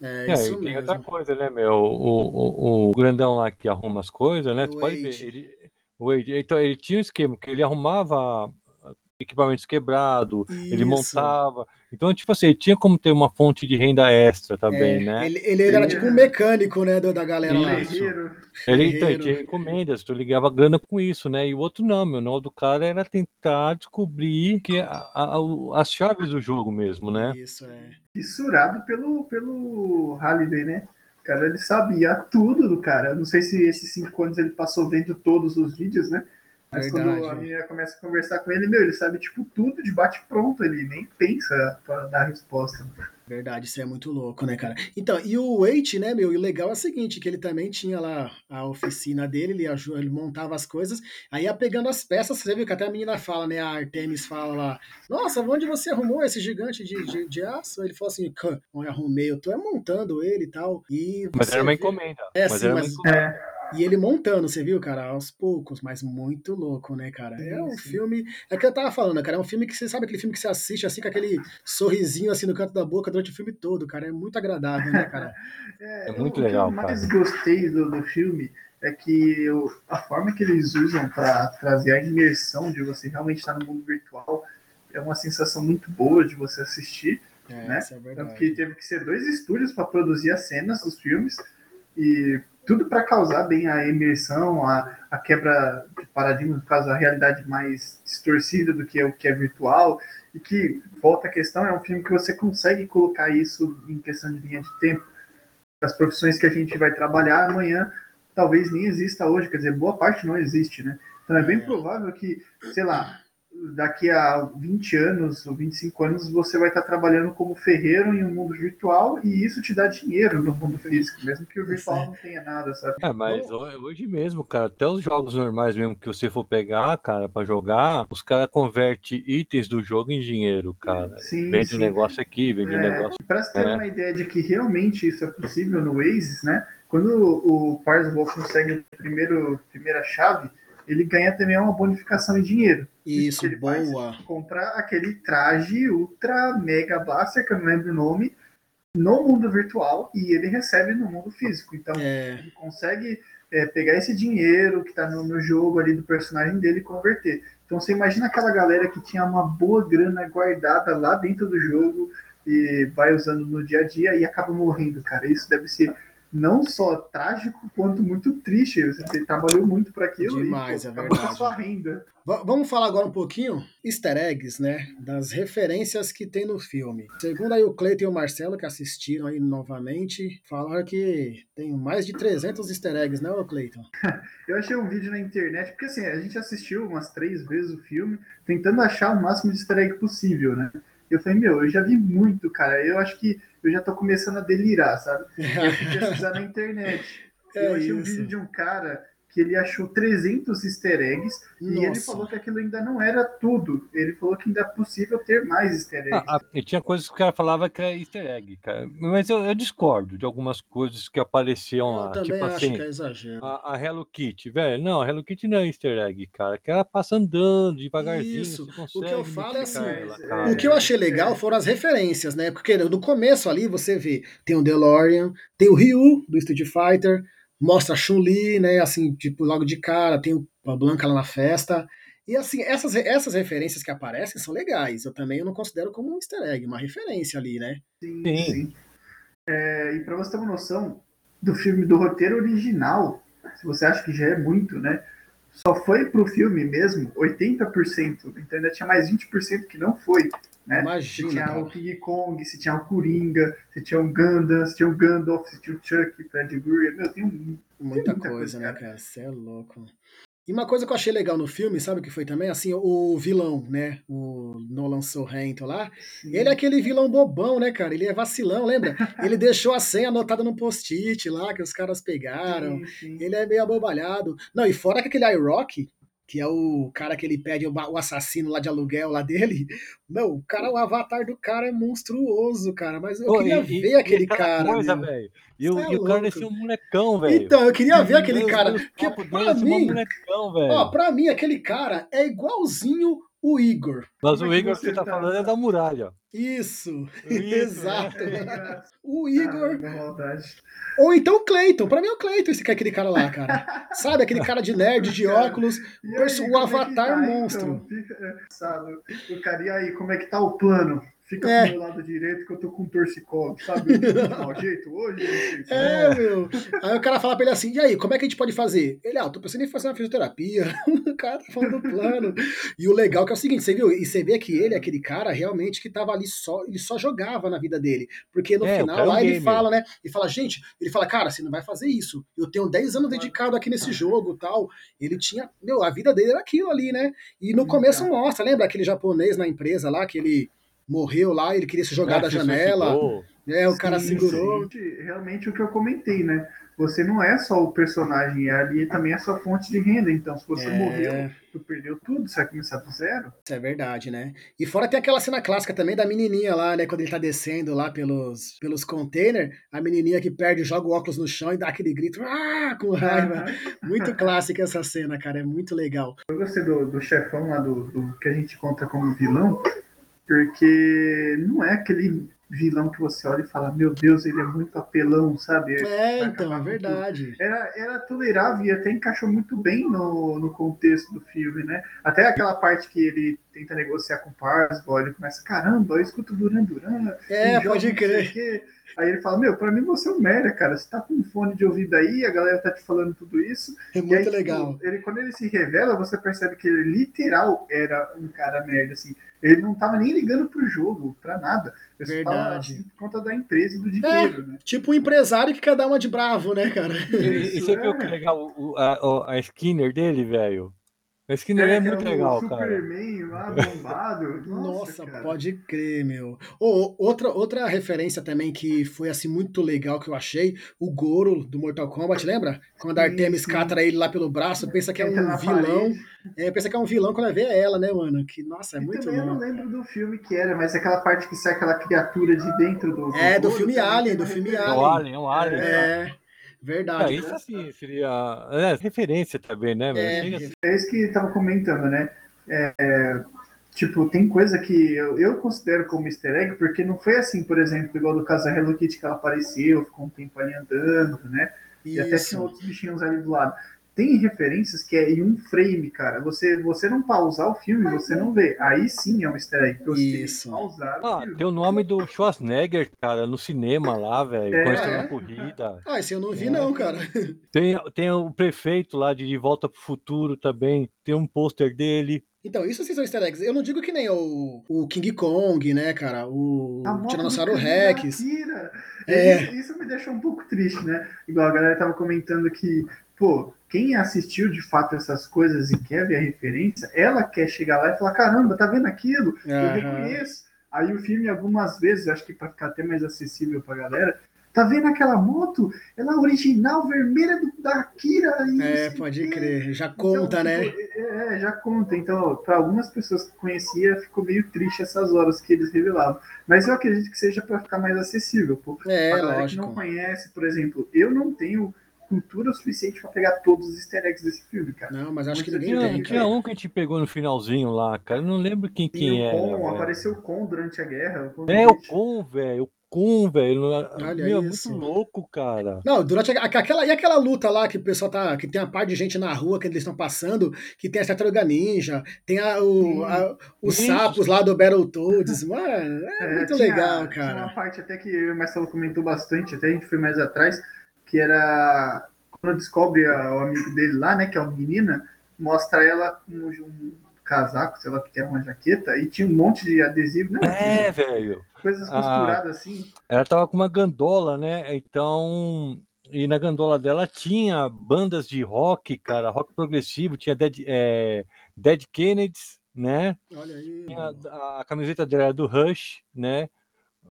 É, é isso e tem outra coisa, né, meu? O, o, o grandão lá que arruma as coisas, né? Tu pode ver. Ele, o Wade, então, ele tinha um esquema que ele arrumava equipamentos quebrados, ele montava. Então, tipo assim, ele tinha como ter uma fonte de renda extra também, é, né? Ele, ele era tipo um mecânico, né, da galera lá. Ele, então, ele tinha encomendas, tu ligava grana com isso, né? E o outro não, meu, o nó do cara era tentar descobrir que a, a, a, as chaves do jogo mesmo, né? Isso, é. Fissurado pelo, pelo Halliday, né? cara ele sabia tudo do cara. Eu não sei se esses cinco anos ele passou vendo todos os vídeos, né? Mas Verdade. quando a menina começa a conversar com ele, meu, ele sabe, tipo, tudo de bate-pronto, ele nem pensa para dar resposta. Verdade, isso é muito louco, né, cara? Então, e o Wait, né, meu, e o legal é o seguinte, que ele também tinha lá a oficina dele, ele, ele montava as coisas, aí ia pegando as peças, você viu que até a menina fala, né, a Artemis fala lá, nossa, onde você arrumou esse gigante de, de, de aço? Ele falou assim, onde arrumei, eu tô é montando ele e tal, e... Mas era uma encomenda. É, mas sim, mas... É. E ele montando, você viu, cara, aos poucos, mas muito louco, né, cara? É um sim. filme. É que eu tava falando, cara, é um filme que você sabe aquele filme que você assiste assim com aquele sorrisinho assim no canto da boca durante o filme todo, cara. É muito agradável, né, cara? é, é, muito legal. O que eu mais gostei do, do filme é que eu, a forma que eles usam para trazer a imersão de você realmente estar no mundo virtual é uma sensação muito boa de você assistir. É, né? É Tanto que teve que ser dois estúdios para produzir as cenas dos filmes. E tudo para causar bem a imersão, a, a quebra de paradigma, no caso, a realidade mais distorcida do que é o que é virtual, e que, volta a questão, é um filme que você consegue colocar isso em questão de linha de tempo. As profissões que a gente vai trabalhar amanhã talvez nem exista hoje, quer dizer, boa parte não existe, né? Então é bem é. provável que, sei lá, daqui a 20 anos ou 25 anos você vai estar trabalhando como ferreiro em um mundo virtual e isso te dá dinheiro no mundo físico, mesmo que o virtual não tenha nada, sabe? É, mas hoje mesmo, cara, até os jogos normais mesmo que você for pegar, cara, para jogar, os caras convertem itens do jogo em dinheiro, cara. Sim, vende sim. um negócio aqui, vende é, um negócio. Para ter é. uma ideia de que realmente isso é possível no Waze, né? Quando o Parswell consegue a primeiro, primeira chave, ele ganha também uma bonificação em dinheiro. Isso, ele boa. Faz, compra aquele traje ultra mega blaster, que eu não lembro o nome, no mundo virtual e ele recebe no mundo físico. Então, é. ele consegue é, pegar esse dinheiro que está no, no, jogo ali do personagem dele e converter. Então, você imagina aquela galera que tinha uma boa grana guardada lá dentro do jogo e vai usando no dia a dia e acaba morrendo, cara. Isso deve ser não só trágico quanto muito triste. Você trabalhou muito para aquilo Demais, e pô, é verdade. sua renda. V vamos falar agora um pouquinho easter eggs, né? Das referências que tem no filme. Segundo aí o Cleiton e o Marcelo, que assistiram aí novamente, falaram que tem mais de 300 easter eggs, né, Cleiton? Eu achei um vídeo na internet, porque assim, a gente assistiu umas três vezes o filme, tentando achar o máximo de easter egg possível, né? Eu falei, meu, eu já vi muito, cara. Eu acho que eu já tô começando a delirar, sabe? Eu fui pesquisar na internet. É eu achei isso. um vídeo de um cara que ele achou 300 easter eggs Nossa. e ele falou que aquilo ainda não era tudo. Ele falou que ainda é possível ter mais easter eggs. Ah, e tinha coisas que o cara falava que é easter egg, cara. Mas eu, eu discordo de algumas coisas que apareciam eu lá. Também tipo acho assim, que é exagero. A, a, Hello Kitty, velho. Não, a Hello Kitty não é easter egg, cara. Que ela passa andando devagarzinho. Isso. O que eu falo é assim. Ela, o que eu achei legal é. foram as referências, né? Porque no começo ali você vê, tem o DeLorean, tem o Ryu do Street Fighter mostra a Chun-Li, né, assim, tipo, logo de cara, tem a Blanca lá na festa. E assim, essas, essas referências que aparecem são legais. Eu também eu não considero como um easter egg, uma referência ali, né? Sim, sim. É, e para você ter uma noção do filme, do roteiro original, se você acha que já é muito, né? Só foi pro filme mesmo 80%. Então ainda tinha mais 20% que não foi. Né? Imagina. Você tinha cara. o King Kong, você tinha o Coringa, você tinha o Gundam, você tinha o Gandalf, você tinha o Chuck, Fred Greer. Meu, tem, um, muita, muita coisa, coisa, né, cara? Você é louco. E uma coisa que eu achei legal no filme, sabe o que foi também? Assim, o vilão, né? O Nolan Sorrento lá. Sim. Ele é aquele vilão bobão, né, cara? Ele é vacilão, lembra? Ele deixou a senha anotada no post-it lá, que os caras pegaram. Sim, sim. Ele é meio abobalhado. Não, e fora que aquele iRock, que é o cara que ele pede o assassino lá de aluguel lá dele. Não, o cara, o avatar do cara é monstruoso, cara. Mas eu queria e, ver e, aquele e cara. Coisa, velho. E, o, é e o cara desse um molecão, velho. Então, eu queria ver aquele cara. Porque pra mim, molecão, ó, pra mim, aquele cara é igualzinho o Igor. Mas o é Igor que você tá, tá falando é da muralha. Isso, Isso exato. É. O Igor. Ah, Ou então o Cleiton. Pra mim é o Cleiton esse que é aquele cara lá, cara. Sabe, aquele cara de nerd, de óculos, aí, o avatar é tá, monstro. Então? Sabe, o cara, e aí, como é que tá o plano? Fica é. pro meu lado direito que eu tô com torcicolo, sabe? De jeito hoje. É, meu. Aí o cara fala pra ele assim: e aí, como é que a gente pode fazer? Ele, ah, tô pensando em fazer uma fisioterapia. o cara tá falando do plano. e o legal é que é o seguinte, você viu? E você vê que ele é aquele cara realmente que tava ali só, ele só jogava na vida dele. Porque no é, final é lá ele fala, né? Ele fala, gente, ele fala, cara, você não vai fazer isso. Eu tenho 10 anos dedicado aqui nesse jogo tal. Ele tinha, meu, a vida dele era aquilo ali, né? E no começo mostra, lembra aquele japonês na empresa lá que ele morreu lá, ele queria se jogar é, da janela. É, o sim, cara segurou. Sim. Realmente o que eu comentei, né? Você não é só o personagem, ali também é sua fonte de renda. Então, se você é... morreu, tu perdeu tudo, você vai começar do zero. Isso é verdade, né? E fora tem aquela cena clássica também da menininha lá, né? Quando ele tá descendo lá pelos, pelos containers, a menininha que perde, joga o óculos no chão e dá aquele grito, ah, com raiva. muito clássica essa cena, cara, é muito legal. Eu gostei do, do chefão lá, do, do que a gente conta como vilão, porque não é aquele vilão que você olha e fala, meu Deus, ele é muito apelão, sabe? É, então, é verdade. Era, era tolerável e até encaixou muito bem no, no contexto do filme, né? Até aquela parte que ele tenta negociar com o Parsball, ele começa, caramba, eu escuto Duran Duran. É, pode crer. Aí ele fala, meu, pra mim você é um merda, cara. Você tá com um fone de ouvido aí, a galera tá te falando tudo isso. É muito aí, tipo, legal. Ele, quando ele se revela, você percebe que ele literal era um cara merda, assim. Ele não tava nem ligando pro jogo, pra nada. Ele Verdade. Assim, por conta da empresa e do dinheiro, é, né? Tipo um empresário que quer dar uma de bravo, né, cara? E, você viu que legal o, a, a Skinner dele, velho? O Skinner é, é muito é legal, cara. Superman lá bombado. Nossa, Nossa pode crer, meu. Oh, outra, outra referência também que foi assim muito legal que eu achei, o Goro do Mortal Kombat, lembra? Quando a Artemis sim. cata ele lá pelo braço, pensa que é um vilão. É, pensa que é um vilão quando vê ela, né, mano? Que, nossa, é e muito também eu não lembro do filme que era, mas é aquela parte que sai aquela criatura de dentro do. É, do, do filme Alien, do filme Alien. O Alien, o Alien. É. Tá. Verdade. É, isso assim seria é, referência também, né? É, é isso que tava comentando, né? É, tipo, tem coisa que eu, eu, considero como easter egg, porque não foi assim, por exemplo, igual do caso da Hello Kitty que ela apareceu, ficou um tempo ali andando, né? Isso. E até tinha outros bichinhos ali do lado tem referências que é em um frame, cara. Você, você não pausar o filme, você não vê. Aí sim é um easter egg. Você Isso. Pausar ah, tem o nome do Schwarzenegger, cara, no cinema lá, velho. É, quando é. na corrida. Ah, esse eu não vi, é. não, cara. Tem, tem o prefeito lá de De Volta pro Futuro também. Tem um pôster dele. Então, isso sim são easter eggs. Eu não digo que nem o, o King Kong, né, cara? O Tiranossauro Rex. É. Isso me deixou um pouco triste, né? Igual a galera tava comentando que, pô, quem assistiu de fato essas coisas e quer ver a referência, ela quer chegar lá e falar: caramba, tá vendo aquilo? Uhum. Eu reconheço. Aí o filme, algumas vezes, acho que para ficar até mais acessível pra galera, tá vendo aquela moto? Ela é original, vermelha do, da Akira. É, pode crer. Já então, conta, então, né? É, já conta. Então, para algumas pessoas que conhecia, ficou meio triste essas horas que eles revelavam. Mas eu acredito que seja para ficar mais acessível. Pô. É, pra galera lógico. que não conhece, por exemplo, eu não tenho cultura suficiente para pegar todos os easter eggs desse filme, cara. Não, mas acho que ninguém tinha, tem. Tinha um que a gente pegou no finalzinho lá, cara. Eu não lembro quem, quem Con, apareceu o Con durante a guerra. É, o Con, velho. O Con, velho. Meu, é muito louco, cara. Não, durante a, aquela. E aquela luta lá que o pessoal tá. Que tem a parte de gente na rua que eles estão passando, que tem a Tartaruga Ninja, tem a, o, a, os Ixi. sapos lá do Battletoads. Mano, é, é muito tinha, legal, cara. Tinha uma parte até que o Marcelo comentou bastante, até a gente foi mais atrás, que era quando descobre a, o amigo dele lá, né, que é uma menina, mostra ela com um casaco, sei lá, que é uma jaqueta, e tinha um monte de adesivo, né? É, velho. Coisas costuradas ah, assim. Ela tava com uma gandola, né? Então, e na gandola dela tinha bandas de rock, cara, rock progressivo, tinha Dead, é, Dead Kennedys, né? Olha aí. Tinha a, a, camiseta dela era do Rush, né?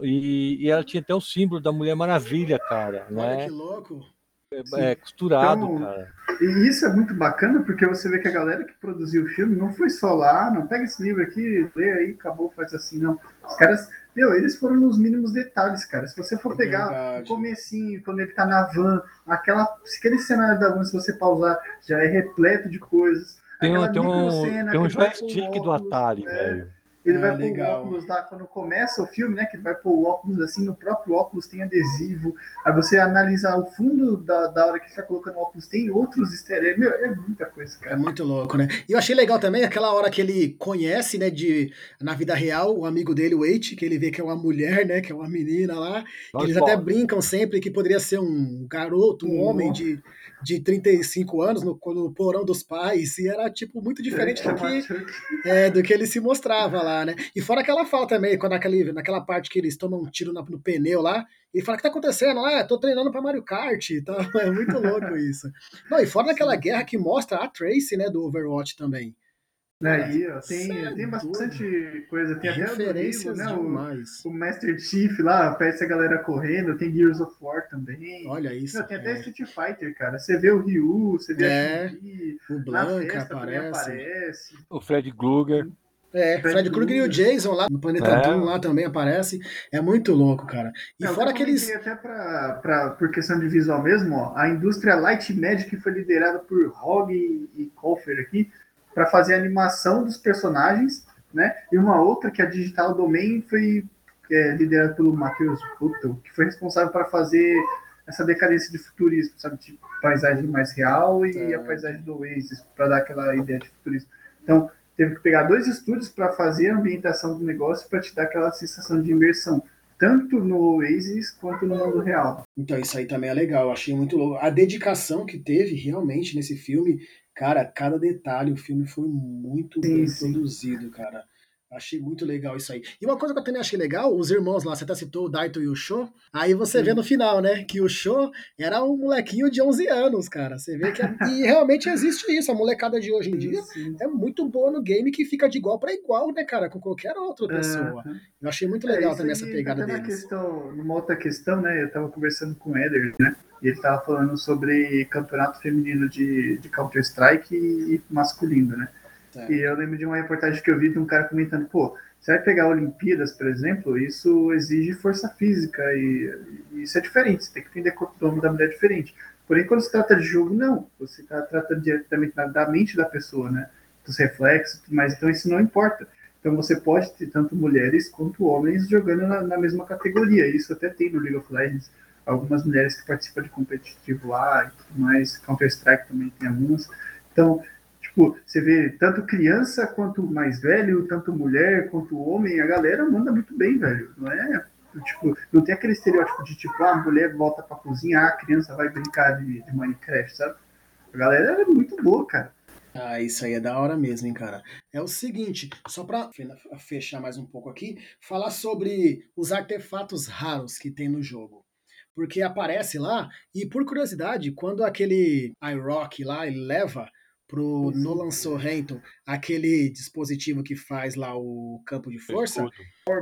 E, e, ela tinha até o símbolo da Mulher Maravilha, cara, Olha né? que louco. É, é, costurado, então, cara. E isso é muito bacana, porque você vê que a galera que produziu o filme não foi só lá, não pega esse livro aqui, lê aí, acabou, faz assim, não. Os caras, meu, eles foram nos mínimos detalhes, cara. Se você for é pegar verdade. o comecinho, quando ele tá na van, aquela, aquele cenário da van, se você pausar, já é repleto de coisas. Tem, um, tem um, cena, tem um joystick do Atari, é, velho. Ele ah, vai pôr o óculos lá quando começa o filme, né? Que ele vai pôr o óculos assim, no próprio óculos tem adesivo. Aí você analisa o fundo da, da hora que está colocando o óculos, tem outros easter eggs. Meu, é muita coisa, cara. É muito louco, né? E eu achei legal também aquela hora que ele conhece, né, de, na vida real, o amigo dele, o Wade, que ele vê que é uma mulher, né? Que é uma menina lá. Eles até brincam sempre que poderia ser um garoto, um homem de de 35 anos no, no porão dos pais, e era, tipo, muito diferente do que, é, do que ele se mostrava lá, né? E fora aquela fala também, quando naquele, naquela parte que eles tomam um tiro no, no pneu lá, ele fala, o que tá acontecendo? Ah, tô treinando pra Mario Kart, tá? É muito louco isso. Não, e fora daquela guerra que mostra a Tracy, né, do Overwatch também. Aí, ó, tem, é tem bastante coisa. Tem até Referências né? O, o, Master Chief lá, aparece a galera correndo. Tem Gears of War também. Olha isso. Não, tem é. até Street Fighter, cara. Você vê o Ryu, você vê é, a o Blanca aparece. aparece. O Fred Krueger. É, Fred, Fred Krueger e o Jason lá no Planeta é. Doom lá também aparece. É muito louco, cara. E é, fora aqueles. Até pra, pra, por questão de visual mesmo, ó, a indústria Light Magic foi liderada por Hog e, e Colfer aqui para fazer a animação dos personagens, né? E uma outra que a Digital Domain foi é, liderada pelo Matheus Buttel, que foi responsável para fazer essa decadência de futurismo, sabe? Tipo, paisagem mais real e é. a paisagem do Oasis, para dar aquela ideia de futurismo. Então, teve que pegar dois estúdios para fazer a ambientação do negócio para te dar aquela sensação de imersão, tanto no Oasis quanto no mundo real. Então, isso aí também é legal, eu achei muito louco. A dedicação que teve realmente nesse filme Cara, cada detalhe, o filme foi muito sim, bem sim. produzido, cara. Achei muito legal isso aí. E uma coisa que eu também achei legal, os irmãos lá, você até citou o Daito e o Sho, aí você sim. vê no final, né, que o Sho era um molequinho de 11 anos, cara. Você vê que... É... e realmente existe isso, a molecada de hoje em dia é muito boa no game que fica de igual para igual, né, cara, com qualquer outra pessoa. Eu achei muito é, legal é, também essa pegada deles. Questão, numa outra questão, né, eu tava conversando com o Eder, né, e ele estava falando sobre campeonato feminino de, de Counter-Strike e masculino, né? É. E eu lembro de uma reportagem que eu vi de um cara comentando, pô, você vai pegar Olimpíadas, por exemplo, isso exige força física e, e isso é diferente, você tem que entender o nome da mulher diferente. Porém, quando se trata de jogo, não. Você está tratando diretamente da mente da pessoa, né? Dos reflexos, mas então isso não importa. Então você pode ter tanto mulheres quanto homens jogando na, na mesma categoria. Isso até tem no League of Legends algumas mulheres que participam de competitivo lá e tudo mais, Counter-Strike também tem algumas. Então, tipo, você vê tanto criança quanto mais velho, tanto mulher quanto homem, a galera manda muito bem, velho. Não é? Tipo, não tem aquele estereótipo de tipo, ah, a mulher volta pra cozinhar, a criança vai brincar de, de Minecraft, sabe? A galera é muito boa, cara. Ah, isso aí é da hora mesmo, hein, cara. É o seguinte, só para fechar mais um pouco aqui, falar sobre os artefatos raros que tem no jogo porque aparece lá, e por curiosidade, quando aquele iRock lá ele leva pro Nolan Sorrento aquele dispositivo que faz lá o campo de força,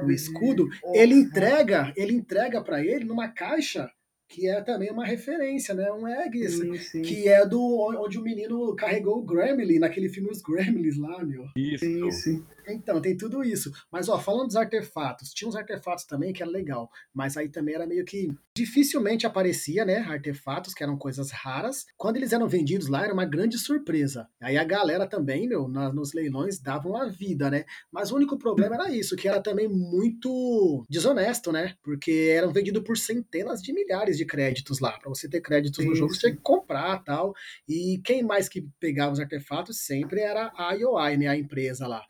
o escudo, ele entrega, ele entrega para ele numa caixa que é também uma referência, né? Um egg, sim, sim. que é do onde o menino carregou o Gremlin, naquele filme Os Gremlins lá, meu. Isso. Sim, sim. Então, tem tudo isso. Mas, ó, falando dos artefatos, tinha uns artefatos também que era legal, mas aí também era meio que dificilmente aparecia, né, artefatos que eram coisas raras. Quando eles eram vendidos lá, era uma grande surpresa. Aí a galera também, meu, na, nos leilões davam a vida, né? Mas o único problema era isso, que era também muito desonesto, né? Porque eram vendidos por centenas de milhares de créditos lá. Para você ter créditos no jogo, você tinha que comprar tal. E quem mais que pegava os artefatos sempre era a IOI, né, a empresa lá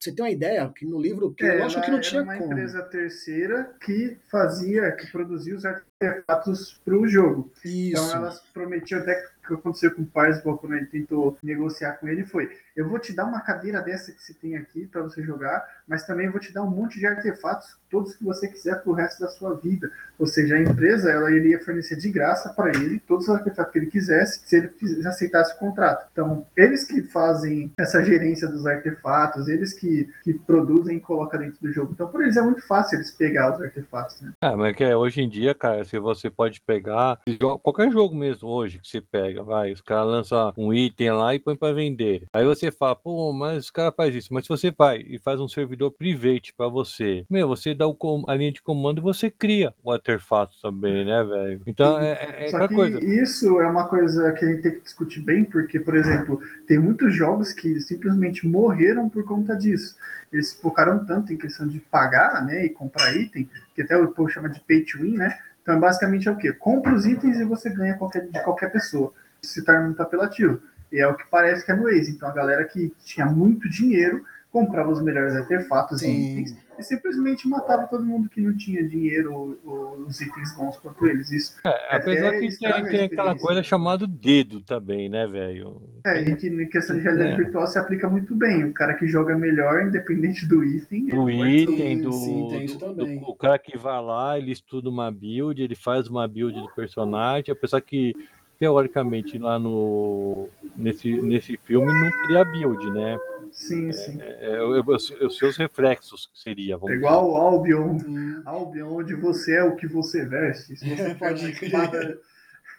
você tem uma ideia que no livro, que é, eu acho que não tinha uma como. empresa terceira que fazia, que produzia os artefatos para o jogo. Então, Isso. Então elas prometiam até que aconteceu com o Parsball quando ele tentou negociar com ele foi: eu vou te dar uma cadeira dessa que você tem aqui para você jogar, mas também vou te dar um monte de artefatos, todos que você quiser para o resto da sua vida. Ou seja, a empresa ela iria fornecer de graça para ele todos os artefatos que ele quisesse, se ele aceitasse o contrato. Então, eles que fazem essa gerência dos artefatos, eles que, que produzem e colocam dentro do jogo. Então, por eles é muito fácil eles pegar os artefatos. Né? É, mas que é, hoje em dia, cara, se você pode pegar qualquer jogo mesmo hoje que você pega, vai, os caras lançam um item lá e põe para vender. Aí você fala, pô, mas os caras faz isso. Mas se você vai e faz um servidor private para você, meu, você dá o, a linha de comando e você cria o artefato também, né, velho? Então é, é, é Só que coisa. Isso é uma coisa que a gente tem que discutir bem, porque, por exemplo, tem muitos jogos que simplesmente morreram por conta disso. Eles focaram tanto em questão de pagar, né, e comprar item, que até o povo chama de pay to win, né? Então, basicamente é o quê? Compra os itens e você ganha qualquer, de qualquer pessoa. Isso se torna muito apelativo. E é o que parece que é no Waze. Então, a galera que tinha muito dinheiro comprava os melhores artefatos Sim. e itens e simplesmente matava todo mundo que não tinha dinheiro ou, os itens bons quanto eles. Isso é, apesar que tem, tem aquela coisa chamada dedo também, né, velho? É, e que em questão de realidade é. virtual se aplica muito bem. O cara que joga melhor, independente do item. Do item, do, sim, do, do, O cara que vai lá, ele estuda uma build, ele faz uma build do personagem, apesar que teoricamente lá no nesse, nesse filme não cria build, né? Sim, é, sim. É, é, os seus reflexos seria. É igual o Albion. Hum. Albion, onde você é o que você veste. Se você pode espada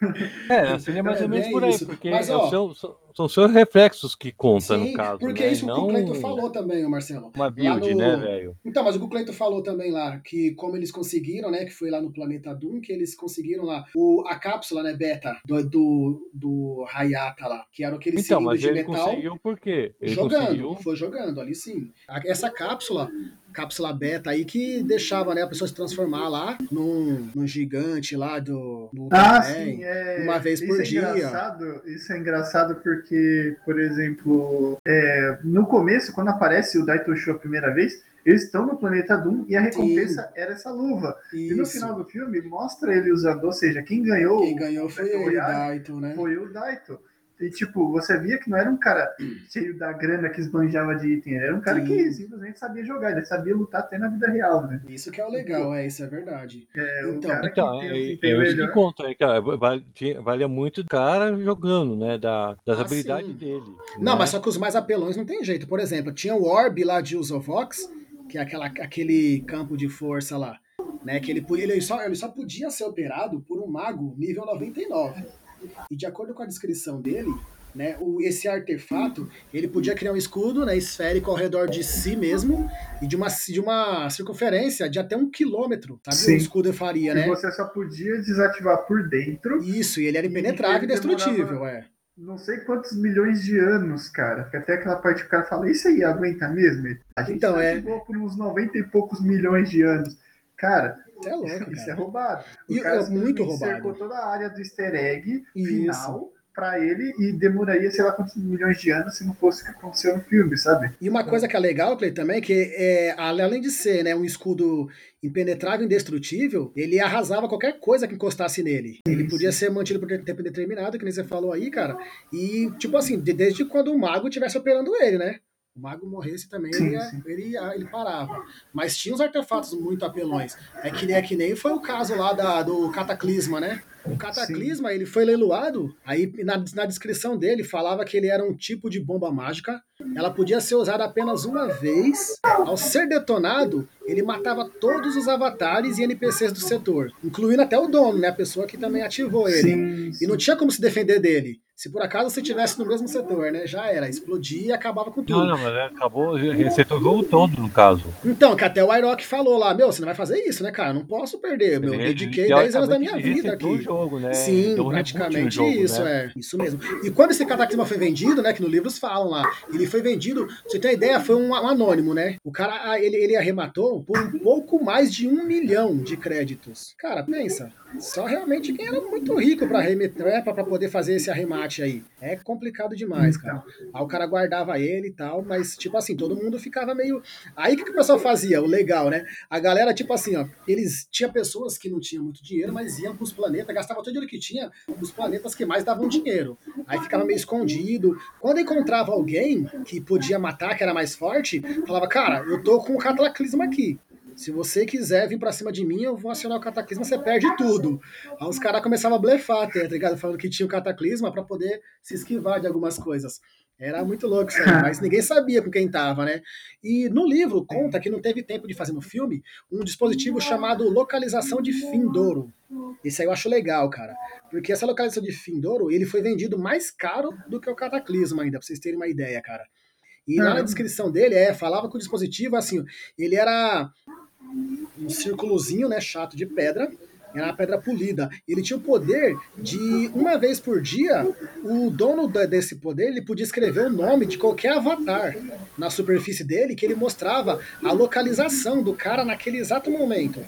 é, seria mais ou menos por aí, isso. porque Mas, ó, seu, são seus reflexos que contam, no caso. Porque né? isso Não... o Cleiton falou também, Marcelo. Uma build, no... né, velho? Então, mas o Cleiton falou também lá, que como eles conseguiram, né, que foi lá no planeta Doom, que eles conseguiram lá o, a cápsula, né, beta, do, do, do Hayata lá, que era aquele então, mas de ele metal. conseguiu por quê? Ele jogando, conseguiu... foi jogando, ali sim. Essa cápsula cápsula beta aí que deixava né, a pessoa se transformar lá num, num gigante lá do, do ah, sim, é, uma vez por é dia. Engraçado, isso é engraçado porque, por exemplo, é, no começo, quando aparece o Daito Show a primeira vez, eles estão no planeta Doom e a recompensa Sim. era essa luva. Isso. E no final do filme mostra ele usando, ou seja, quem ganhou. Quem ganhou foi o Daito, né? Foi o Daito. E, tipo, você via que não era um cara cheio da grana que esbanjava de item, era um cara Sim. que simplesmente sabia jogar, ele sabia lutar até na vida real, né? Isso que é o legal, é, isso é verdade. É, então, então que é, eu isso que conta, né, cara, valia muito o cara jogando, né, da, das ah, habilidades sim. dele. Não, né? mas só que os mais apelões não tem jeito. Por exemplo, tinha o Orb lá de Usovox, que é aquela, aquele campo de força lá, né, que ele, ele, só, ele só podia ser operado por um mago nível 99. E de acordo com a descrição dele, né, o, esse artefato ele podia criar um escudo né, esférico ao redor de si mesmo e de uma, de uma circunferência de até um quilômetro, sabe? Sim. O escudo faria, né? E você só podia desativar por dentro. Isso, e ele era impenetrável e, destrutível, é. Não sei quantos milhões de anos, cara. Até aquela parte que o cara fala, isso aí aguenta mesmo? A gente então, é... por uns 90 e poucos milhões de anos. Cara, é louco, isso cara. é roubado. O e é muito roubado. cercou toda a área do easter egg isso. final para ele e demoraria, sei lá quantos milhões de anos se não fosse o que aconteceu no filme, sabe? E uma coisa que é legal, Clay, também, que é, além de ser né, um escudo impenetrável, indestrutível, ele arrasava qualquer coisa que encostasse nele. Ele podia ser mantido por tempo determinado, que nem você falou aí, cara. E, tipo assim, desde quando o mago estivesse operando ele, né? O mago morresse também, sim, ele, ia, ele, ia, ele, parava. Mas tinha uns artefatos muito apelões. É que, é que nem foi o caso lá da, do Cataclisma, né? O Cataclisma, Sim. ele foi leiloado, aí na, na descrição dele falava que ele era um tipo de bomba mágica, ela podia ser usada apenas uma vez, ao ser detonado, ele matava todos os avatares e NPCs do setor, incluindo até o dono, né, a pessoa que também ativou ele. E não tinha como se defender dele. Se por acaso você estivesse no mesmo setor, né? Já era, explodia e acabava com tudo. Não, não, mas é, acabou, resetou todo, no caso. Então, que até o Irock falou lá, meu, você não vai fazer isso, né, cara? Não posso perder, meu. Ele, dediquei 10 anos da minha vida aqui. O jogo, né? Sim, então, praticamente jogo, isso, né? é. Isso mesmo. E quando esse cataclisma foi vendido, né? Que no livros falam lá, ele foi vendido, você tem uma ideia, foi um, um anônimo, né? O cara, ah, ele, ele arrematou por um pouco mais de um milhão de créditos. Cara, pensa. Só realmente quem era muito rico para né, para poder fazer esse arremate aí. É complicado demais, cara. Aí o cara guardava ele e tal, mas tipo assim, todo mundo ficava meio. Aí o que, que o pessoal fazia? O legal, né? A galera, tipo assim, ó, eles tinha pessoas que não tinham muito dinheiro, mas iam pros planetas, gastavam todo o dinheiro que tinha nos planetas que mais davam dinheiro. Aí ficava meio escondido. Quando encontrava alguém que podia matar, que era mais forte, falava, cara, eu tô com o cataclisma aqui. Se você quiser vir pra cima de mim, eu vou acionar o cataclisma, você perde tudo. Aí os caras começavam a blefar até, tá ligado? Falando que tinha o cataclisma para poder se esquivar de algumas coisas. Era muito louco isso aí, mas ninguém sabia com quem tava, né? E no livro conta que não teve tempo de fazer no filme um dispositivo chamado localização de Findouro. Isso aí eu acho legal, cara. Porque essa localização de Findouro, ele foi vendido mais caro do que o Cataclisma ainda, pra vocês terem uma ideia, cara. E lá na descrição dele, é, falava que o dispositivo, assim, ele era um círculozinho, né, chato de pedra, era uma pedra polida. Ele tinha o poder de, uma vez por dia, o dono desse poder ele podia escrever o nome de qualquer avatar na superfície dele, que ele mostrava a localização do cara naquele exato momento.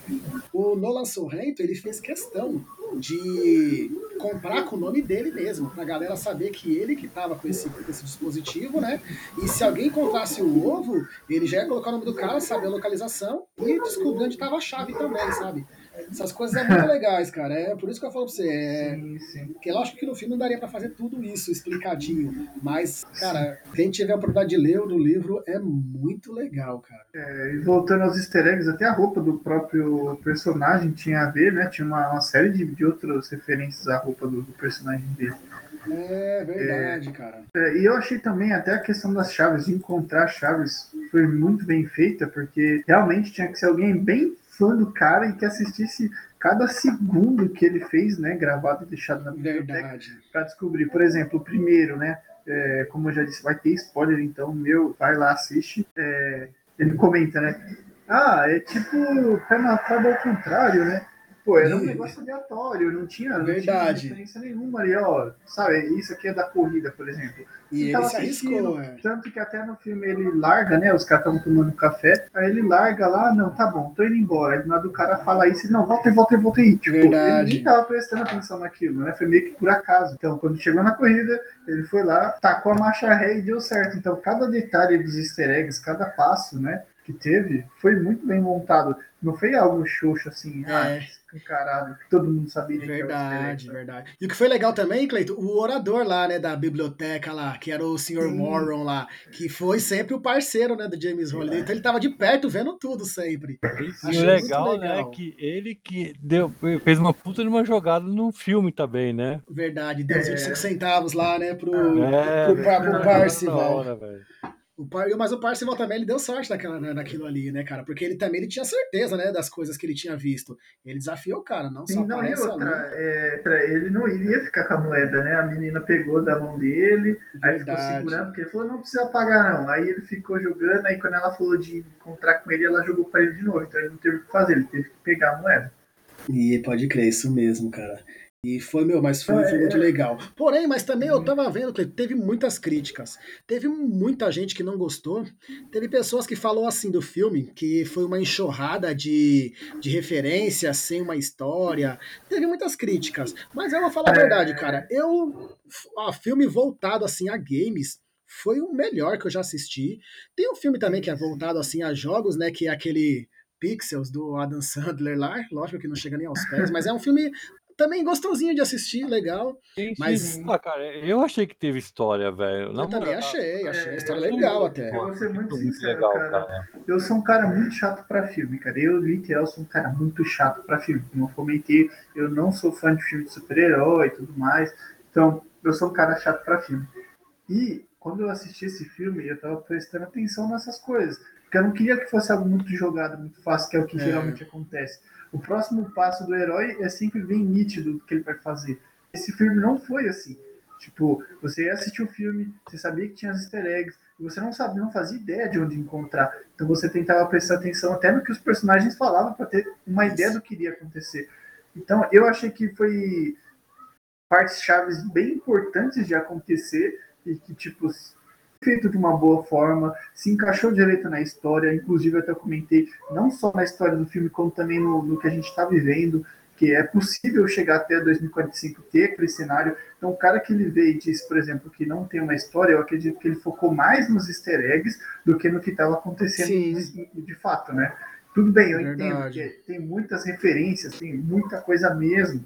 O Nolan Sorrento ele fez questão de comprar com o nome dele mesmo, pra galera saber que ele que tava com esse, com esse dispositivo, né? E se alguém encontrasse o ovo, ele já ia colocar o nome do cara, saber a localização e descobrir onde tava a chave também, sabe? Essas coisas é muito legais, cara. É por isso que eu falo pra você. É... Sim, sim. Porque lógico que no filme não daria pra fazer tudo isso explicadinho. Mas, cara, quem tiver a oportunidade de ler o do livro é muito legal, cara. É, e voltando aos easter eggs, até a roupa do próprio personagem tinha a ver, né? Tinha uma, uma série de, de outras referências à roupa do, do personagem dele. É verdade, é, cara. É, e eu achei também até a questão das chaves, de encontrar chaves, foi muito bem feita, porque realmente tinha que ser alguém bem fã do cara e que assistisse cada segundo que ele fez, né, gravado e deixado na biblioteca para descobrir. Por exemplo, o primeiro, né, é, como eu já disse, vai ter spoiler, então meu, vai lá, assiste. É, ele comenta, né? Ah, é tipo pé na tábua ao contrário, né? Pô, era um negócio aleatório, não tinha, não Verdade. tinha diferença nenhuma ali, ó. Sabe, isso aqui é da corrida, por exemplo. E ele se arriscou, é. Tanto que até no filme ele larga, né? Os caras estavam tomando café, aí ele larga lá, não, tá bom, tô indo embora. Aí do lado do cara fala isso, não, volta e volta e volta aí. Tipo, Verdade. ele nem tava prestando atenção naquilo, né? Foi meio que por acaso. Então, quando chegou na corrida, ele foi lá, tacou a marcha ré e deu certo. Então, cada detalhe dos easter eggs, cada passo, né? Que teve, foi muito bem montado. Não foi algo xoxo assim, é. ah, encarado, que todo mundo sabia que Verdade, verdade. E o que foi legal também, Cleito, o orador lá, né, da biblioteca lá, que era o Sr. Moron lá, que foi sempre o parceiro, né, do James Holiday. Então ele tava de perto vendo tudo sempre. E o legal, né, que ele que deu, fez uma puta de uma jogada num filme também, né? Verdade, deu é. 25 centavos lá, né, pro, é, pro, pro, pro Parcival. O Par... Mas o também ele deu sorte naquela, né, naquilo ali, né, cara? Porque ele também ele tinha certeza, né, das coisas que ele tinha visto. Ele desafiou o cara, não só Sim, não, outra, é, ele não iria ficar com a moeda, né? A menina pegou da mão dele, Verdade. aí ficou segurando, porque ele falou, não precisa pagar, não. Aí ele ficou jogando, aí quando ela falou de encontrar com ele, ela jogou para ele de novo. Então ele não teve o que fazer, ele teve que pegar a moeda. E pode crer, isso mesmo, cara. E foi, meu, mas foi, foi muito legal. Porém, mas também eu tava vendo que teve muitas críticas. Teve muita gente que não gostou. Teve pessoas que falou assim do filme, que foi uma enxurrada de, de referências sem uma história. Teve muitas críticas. Mas eu vou falar a verdade, cara. Eu, a filme voltado assim a games, foi o melhor que eu já assisti. Tem um filme também que é voltado assim a jogos, né, que é aquele Pixels do Adam Sandler lá, lógico que não chega nem aos pés, mas é um filme também gostosinho de assistir, legal. Sim, mas. Ah, cara, eu achei que teve história, velho. Eu também achei, achei a história é, legal eu, até. Eu vou ser muito, sincero, legal, cara. cara. Eu sou um cara muito chato pra filme, cara. Eu, literal, sou um cara muito chato pra filme. Como eu comentei, eu não sou fã de filme de super-herói e tudo mais. Então, eu sou um cara chato pra filme. E quando eu assisti esse filme, eu tava prestando atenção nessas coisas. Porque eu não queria que fosse algo muito jogado, muito fácil, que é o que é. geralmente acontece o próximo passo do herói é sempre bem nítido do que ele vai fazer. Esse filme não foi assim. Tipo, você assistiu o filme, você sabia que tinha as easter eggs, e você não sabia, não fazia ideia de onde encontrar. Então você tentava prestar atenção até no que os personagens falavam para ter uma ideia do que iria acontecer. Então eu achei que foi partes chaves bem importantes de acontecer e que tipo feito de uma boa forma, se encaixou direito na história, inclusive até comentei, não só na história do filme, como também no, no que a gente está vivendo, que é possível chegar até 2045 ter aquele cenário. Então, o cara que ele veio e disse, por exemplo, que não tem uma história, eu acredito que ele focou mais nos easter eggs do que no que estava acontecendo de, de, fato, né? Tudo bem, eu Verdade. entendo que tem muitas referências, tem muita coisa mesmo,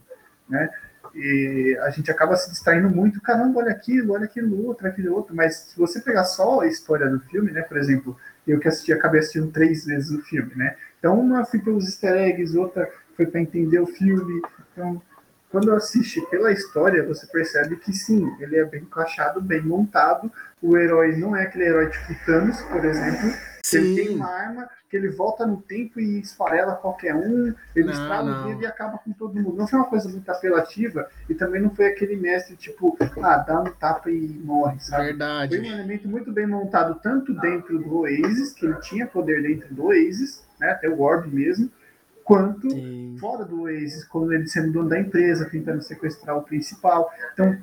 né? E a gente acaba se distraindo muito, caramba, olha aquilo, olha aquilo outro, aquilo outro. Mas se você pegar só a história do filme, né? Por exemplo, eu que assisti, acabei assistindo três vezes o filme, né? Então, uma foi pelos easter eggs, outra foi para entender o filme. Então, quando assiste pela história, você percebe que sim, ele é bem encaixado, bem montado. O herói não é aquele herói tipo Thanos, por exemplo. Sim. Ele tem uma arma que ele volta no tempo e esfarela qualquer um, ele estrala o dedo e acaba com todo mundo. Não foi uma coisa muito apelativa e também não foi aquele mestre tipo, ah, dá um tapa e morre, sabe? Verdade. Foi um elemento muito bem montado, tanto dentro do Oasis, que ele tinha poder dentro do Oasis, né, até o Orb mesmo, quanto Sim. fora do Oasis, quando ele sendo dono da empresa, tentando sequestrar o principal. Então,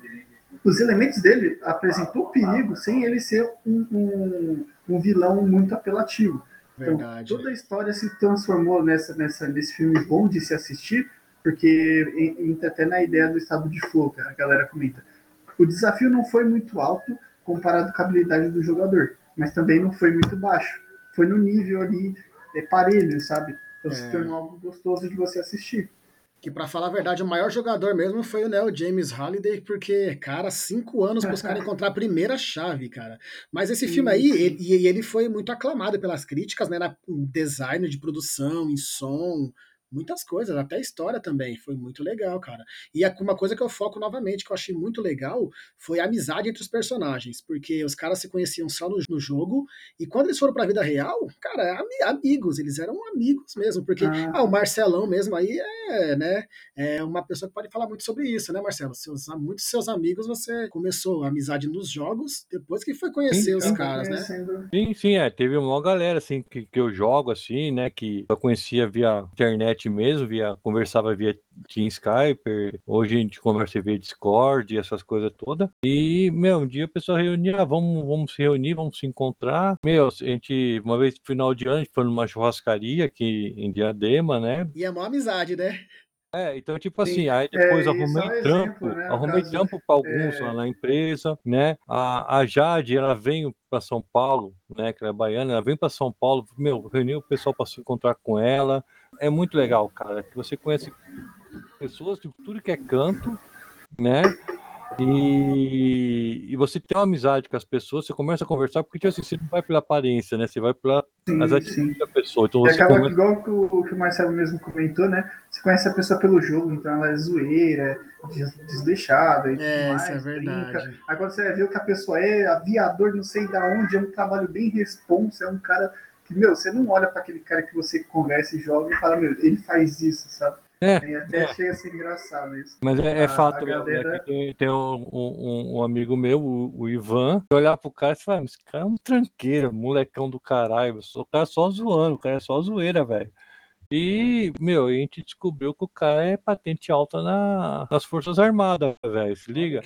os elementos dele apresentou perigo sem ele ser um, um, um vilão muito apelativo. Então, toda a história se transformou nessa, nessa, nesse filme bom de se assistir, porque entra até na ideia do estado de flow, que a galera comenta. O desafio não foi muito alto comparado com a habilidade do jogador, mas também não foi muito baixo. Foi no nível ali é, parelho, sabe? Então é. se tornou algo gostoso de você assistir. Que, para falar a verdade, o maior jogador mesmo foi o Neo James Halliday, porque, cara, cinco anos buscaram encontrar a primeira chave, cara. Mas esse filme aí, ele, ele foi muito aclamado pelas críticas, né? Na design de produção, em som, muitas coisas, até a história também. Foi muito legal, cara. E uma coisa que eu foco novamente, que eu achei muito legal, foi a amizade entre os personagens. Porque os caras se conheciam só no, no jogo, e quando eles foram pra vida real, cara, amigos, eles eram amigos mesmo. Porque ah. ah. o Marcelão mesmo aí é, né, é uma pessoa que pode falar muito sobre isso, né, Marcelo? Seus, muitos seus amigos você começou a amizade nos jogos, depois que foi conhecer sim, os caras, né? Sim, sim, é. Teve uma galera, assim, que, que eu jogo, assim, né, que eu conhecia via internet mesmo, via, conversava via Team Skype, hoje a gente conversa via Discord essas coisas todas. E, meu, um dia a pessoa reunia, ah, vamos, vamos se reunir, vamos se encontrar. Meu, a gente, uma vez no final de ano, a gente foi numa churrascaria aqui em Diadema, né? E é uma amizade, né? É, então, tipo assim, Sim. aí depois é, arrumei é um trampo, né, arrumei caso, trampo para alguns é... lá na empresa, né? A, a Jade, ela veio para São Paulo, né? Que ela é baiana, ela veio para São Paulo, meu, reuniu o pessoal para se encontrar com ela. É muito legal, cara, que você conhece pessoas de tudo que é canto, né? E, e, você tem uma amizade com as pessoas, você começa a conversar, porque tipo assim, você não vai pela aparência, né? Você vai pelas atitudes da pessoa. Então, e acaba começa... igual que o, que o Marcelo mesmo comentou, né? Você conhece a pessoa pelo jogo, então ela é zoeira, desleixada e é, mais, isso é verdade. Brinca. Agora você vai ver o que a pessoa é, aviador não sei da onde, é um trabalho bem responsa, é um cara que, meu, você não olha para aquele cara que você conversa e joga e fala, meu, ele faz isso, sabe? É, e até é. chega a ser engraçado isso. Mas é, é fato, a galera... tem, tem um, um, um, amigo meu, o, o Ivan, que olhar pro cara e fala, esse cara é um tranqueiro, molecão do caralho, o cara é só zoando, o cara é só zoeira, velho. E, meu, a gente descobriu que o cara é patente alta na, nas Forças Armadas, velho. Se liga?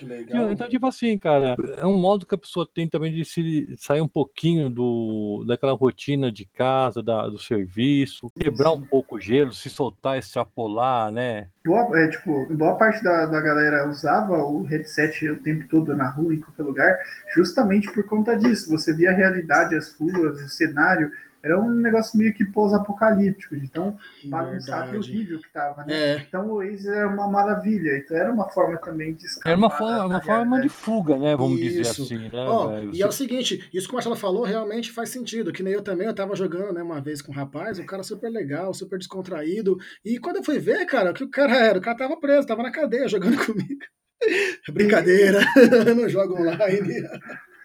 Então, tipo assim, cara, é um modo que a pessoa tem também de se sair um pouquinho do, daquela rotina de casa, da, do serviço, quebrar um pouco o gelo, se soltar, extrapolar, né? Boa, é, tipo, boa parte da, da galera usava o headset o tempo todo na rua, em qualquer lugar, justamente por conta disso. Você via a realidade, as ruas, o cenário era um negócio meio que pós-apocalíptico, então bagunçado e horrível que tava, né? É. Então o Oasis era uma maravilha, então era uma forma também de escapar. Era uma forma, uma forma de fuga, né? Vamos isso. dizer assim, né? Oh, e é o seguinte, isso que o Marcelo falou realmente faz sentido, que nem eu também, eu tava jogando, né, uma vez com um rapaz, um cara super legal, super descontraído, e quando eu fui ver, cara, o que o cara era? O cara tava preso, tava na cadeia jogando comigo. Brincadeira, não jogo online.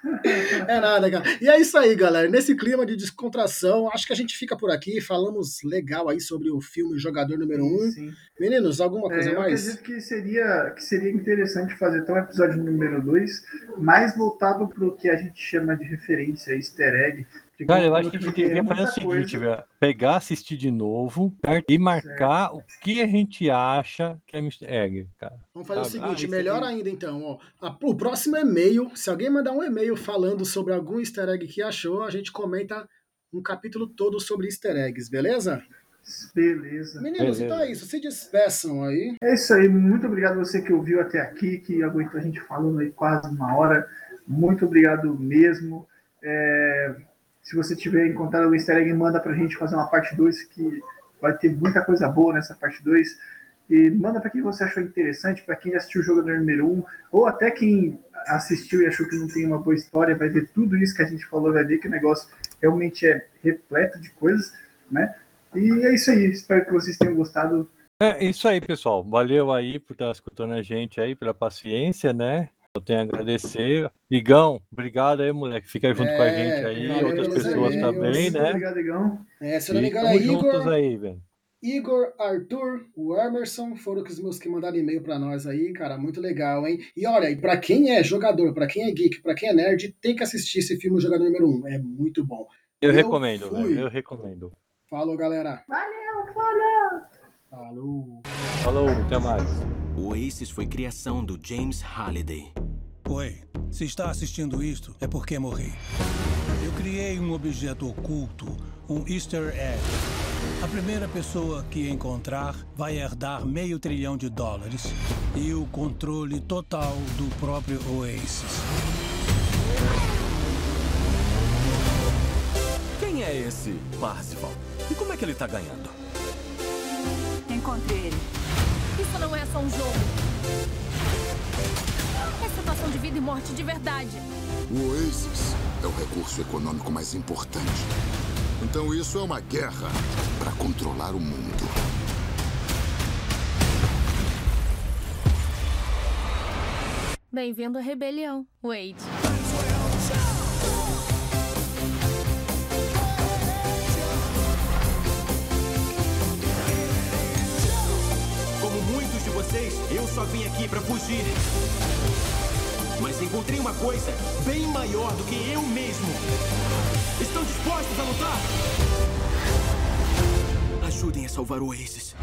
É nada, cara. E é isso aí, galera. Nesse clima de descontração, acho que a gente fica por aqui. Falamos legal aí sobre o filme Jogador Número 1. Um. Meninos, alguma coisa é, eu mais? Eu acredito que seria, que seria interessante fazer então o episódio número 2 mais voltado para o que a gente chama de referência, easter egg. Cara, eu acho que a gente deveria fazer o seguinte, velho. Pegar, assistir de novo e marcar certo. o que a gente acha que é Mr. Egg, cara. Vamos fazer Sabe? o seguinte, ah, melhor é... ainda então, ó. A, o próximo e-mail, se alguém mandar um e-mail falando sobre algum easter egg que achou, a gente comenta um capítulo todo sobre easter eggs, beleza? Beleza. Meninos, Beleza. então é isso. Se despeçam aí. É isso aí. Muito obrigado você que ouviu até aqui, que aguentou a gente falando aí quase uma hora. Muito obrigado mesmo. É... Se você tiver encontrado o easter egg, manda pra gente fazer uma parte 2, que vai ter muita coisa boa nessa parte 2. E manda para quem você achou interessante, para quem assistiu o jogador número 1, um, ou até quem assistiu e achou que não tem uma boa história, vai ver tudo isso que a gente falou, vai ver que o negócio realmente é repleto de coisas, né? E é isso aí, espero que vocês tenham gostado. É isso aí, pessoal. Valeu aí por estar escutando a gente aí, pela paciência, né? Eu tenho a agradecer. Igão, obrigado aí, moleque. Fica aí junto é, com a é, gente aí, valeu, outras pessoas aí, também, né? Obrigado, Igão. É, se não me engano, é Igor, aí, velho. Igor, Arthur, o Emerson foram os meus que mandaram e-mail para nós aí, cara, muito legal, hein? E olha, e para quem é jogador, para quem é geek, para quem é nerd, tem que assistir esse filme o Jogador Número 1, é muito bom. Eu, eu recomendo, fui... eu recomendo. Falou, galera. Valeu, falou. Falou. Falou, até mais. O Oasis foi criação do James Halliday. Oi, se está assistindo isto, é porque morri. Eu criei um objeto oculto, um easter egg. A primeira pessoa que encontrar vai herdar meio trilhão de dólares e o controle total do próprio Oasis. Quem é esse Parzival? E como é que ele tá ganhando? Encontrei ele. Isso não é só um jogo. É situação de vida e morte de verdade. O Oasis é o recurso econômico mais importante. Então isso é uma guerra para controlar o mundo. Bem-vindo à rebelião, Wade. Vocês, eu só vim aqui para fugir. Mas encontrei uma coisa bem maior do que eu mesmo. Estão dispostos a lutar? Ajudem a salvar o Oasis.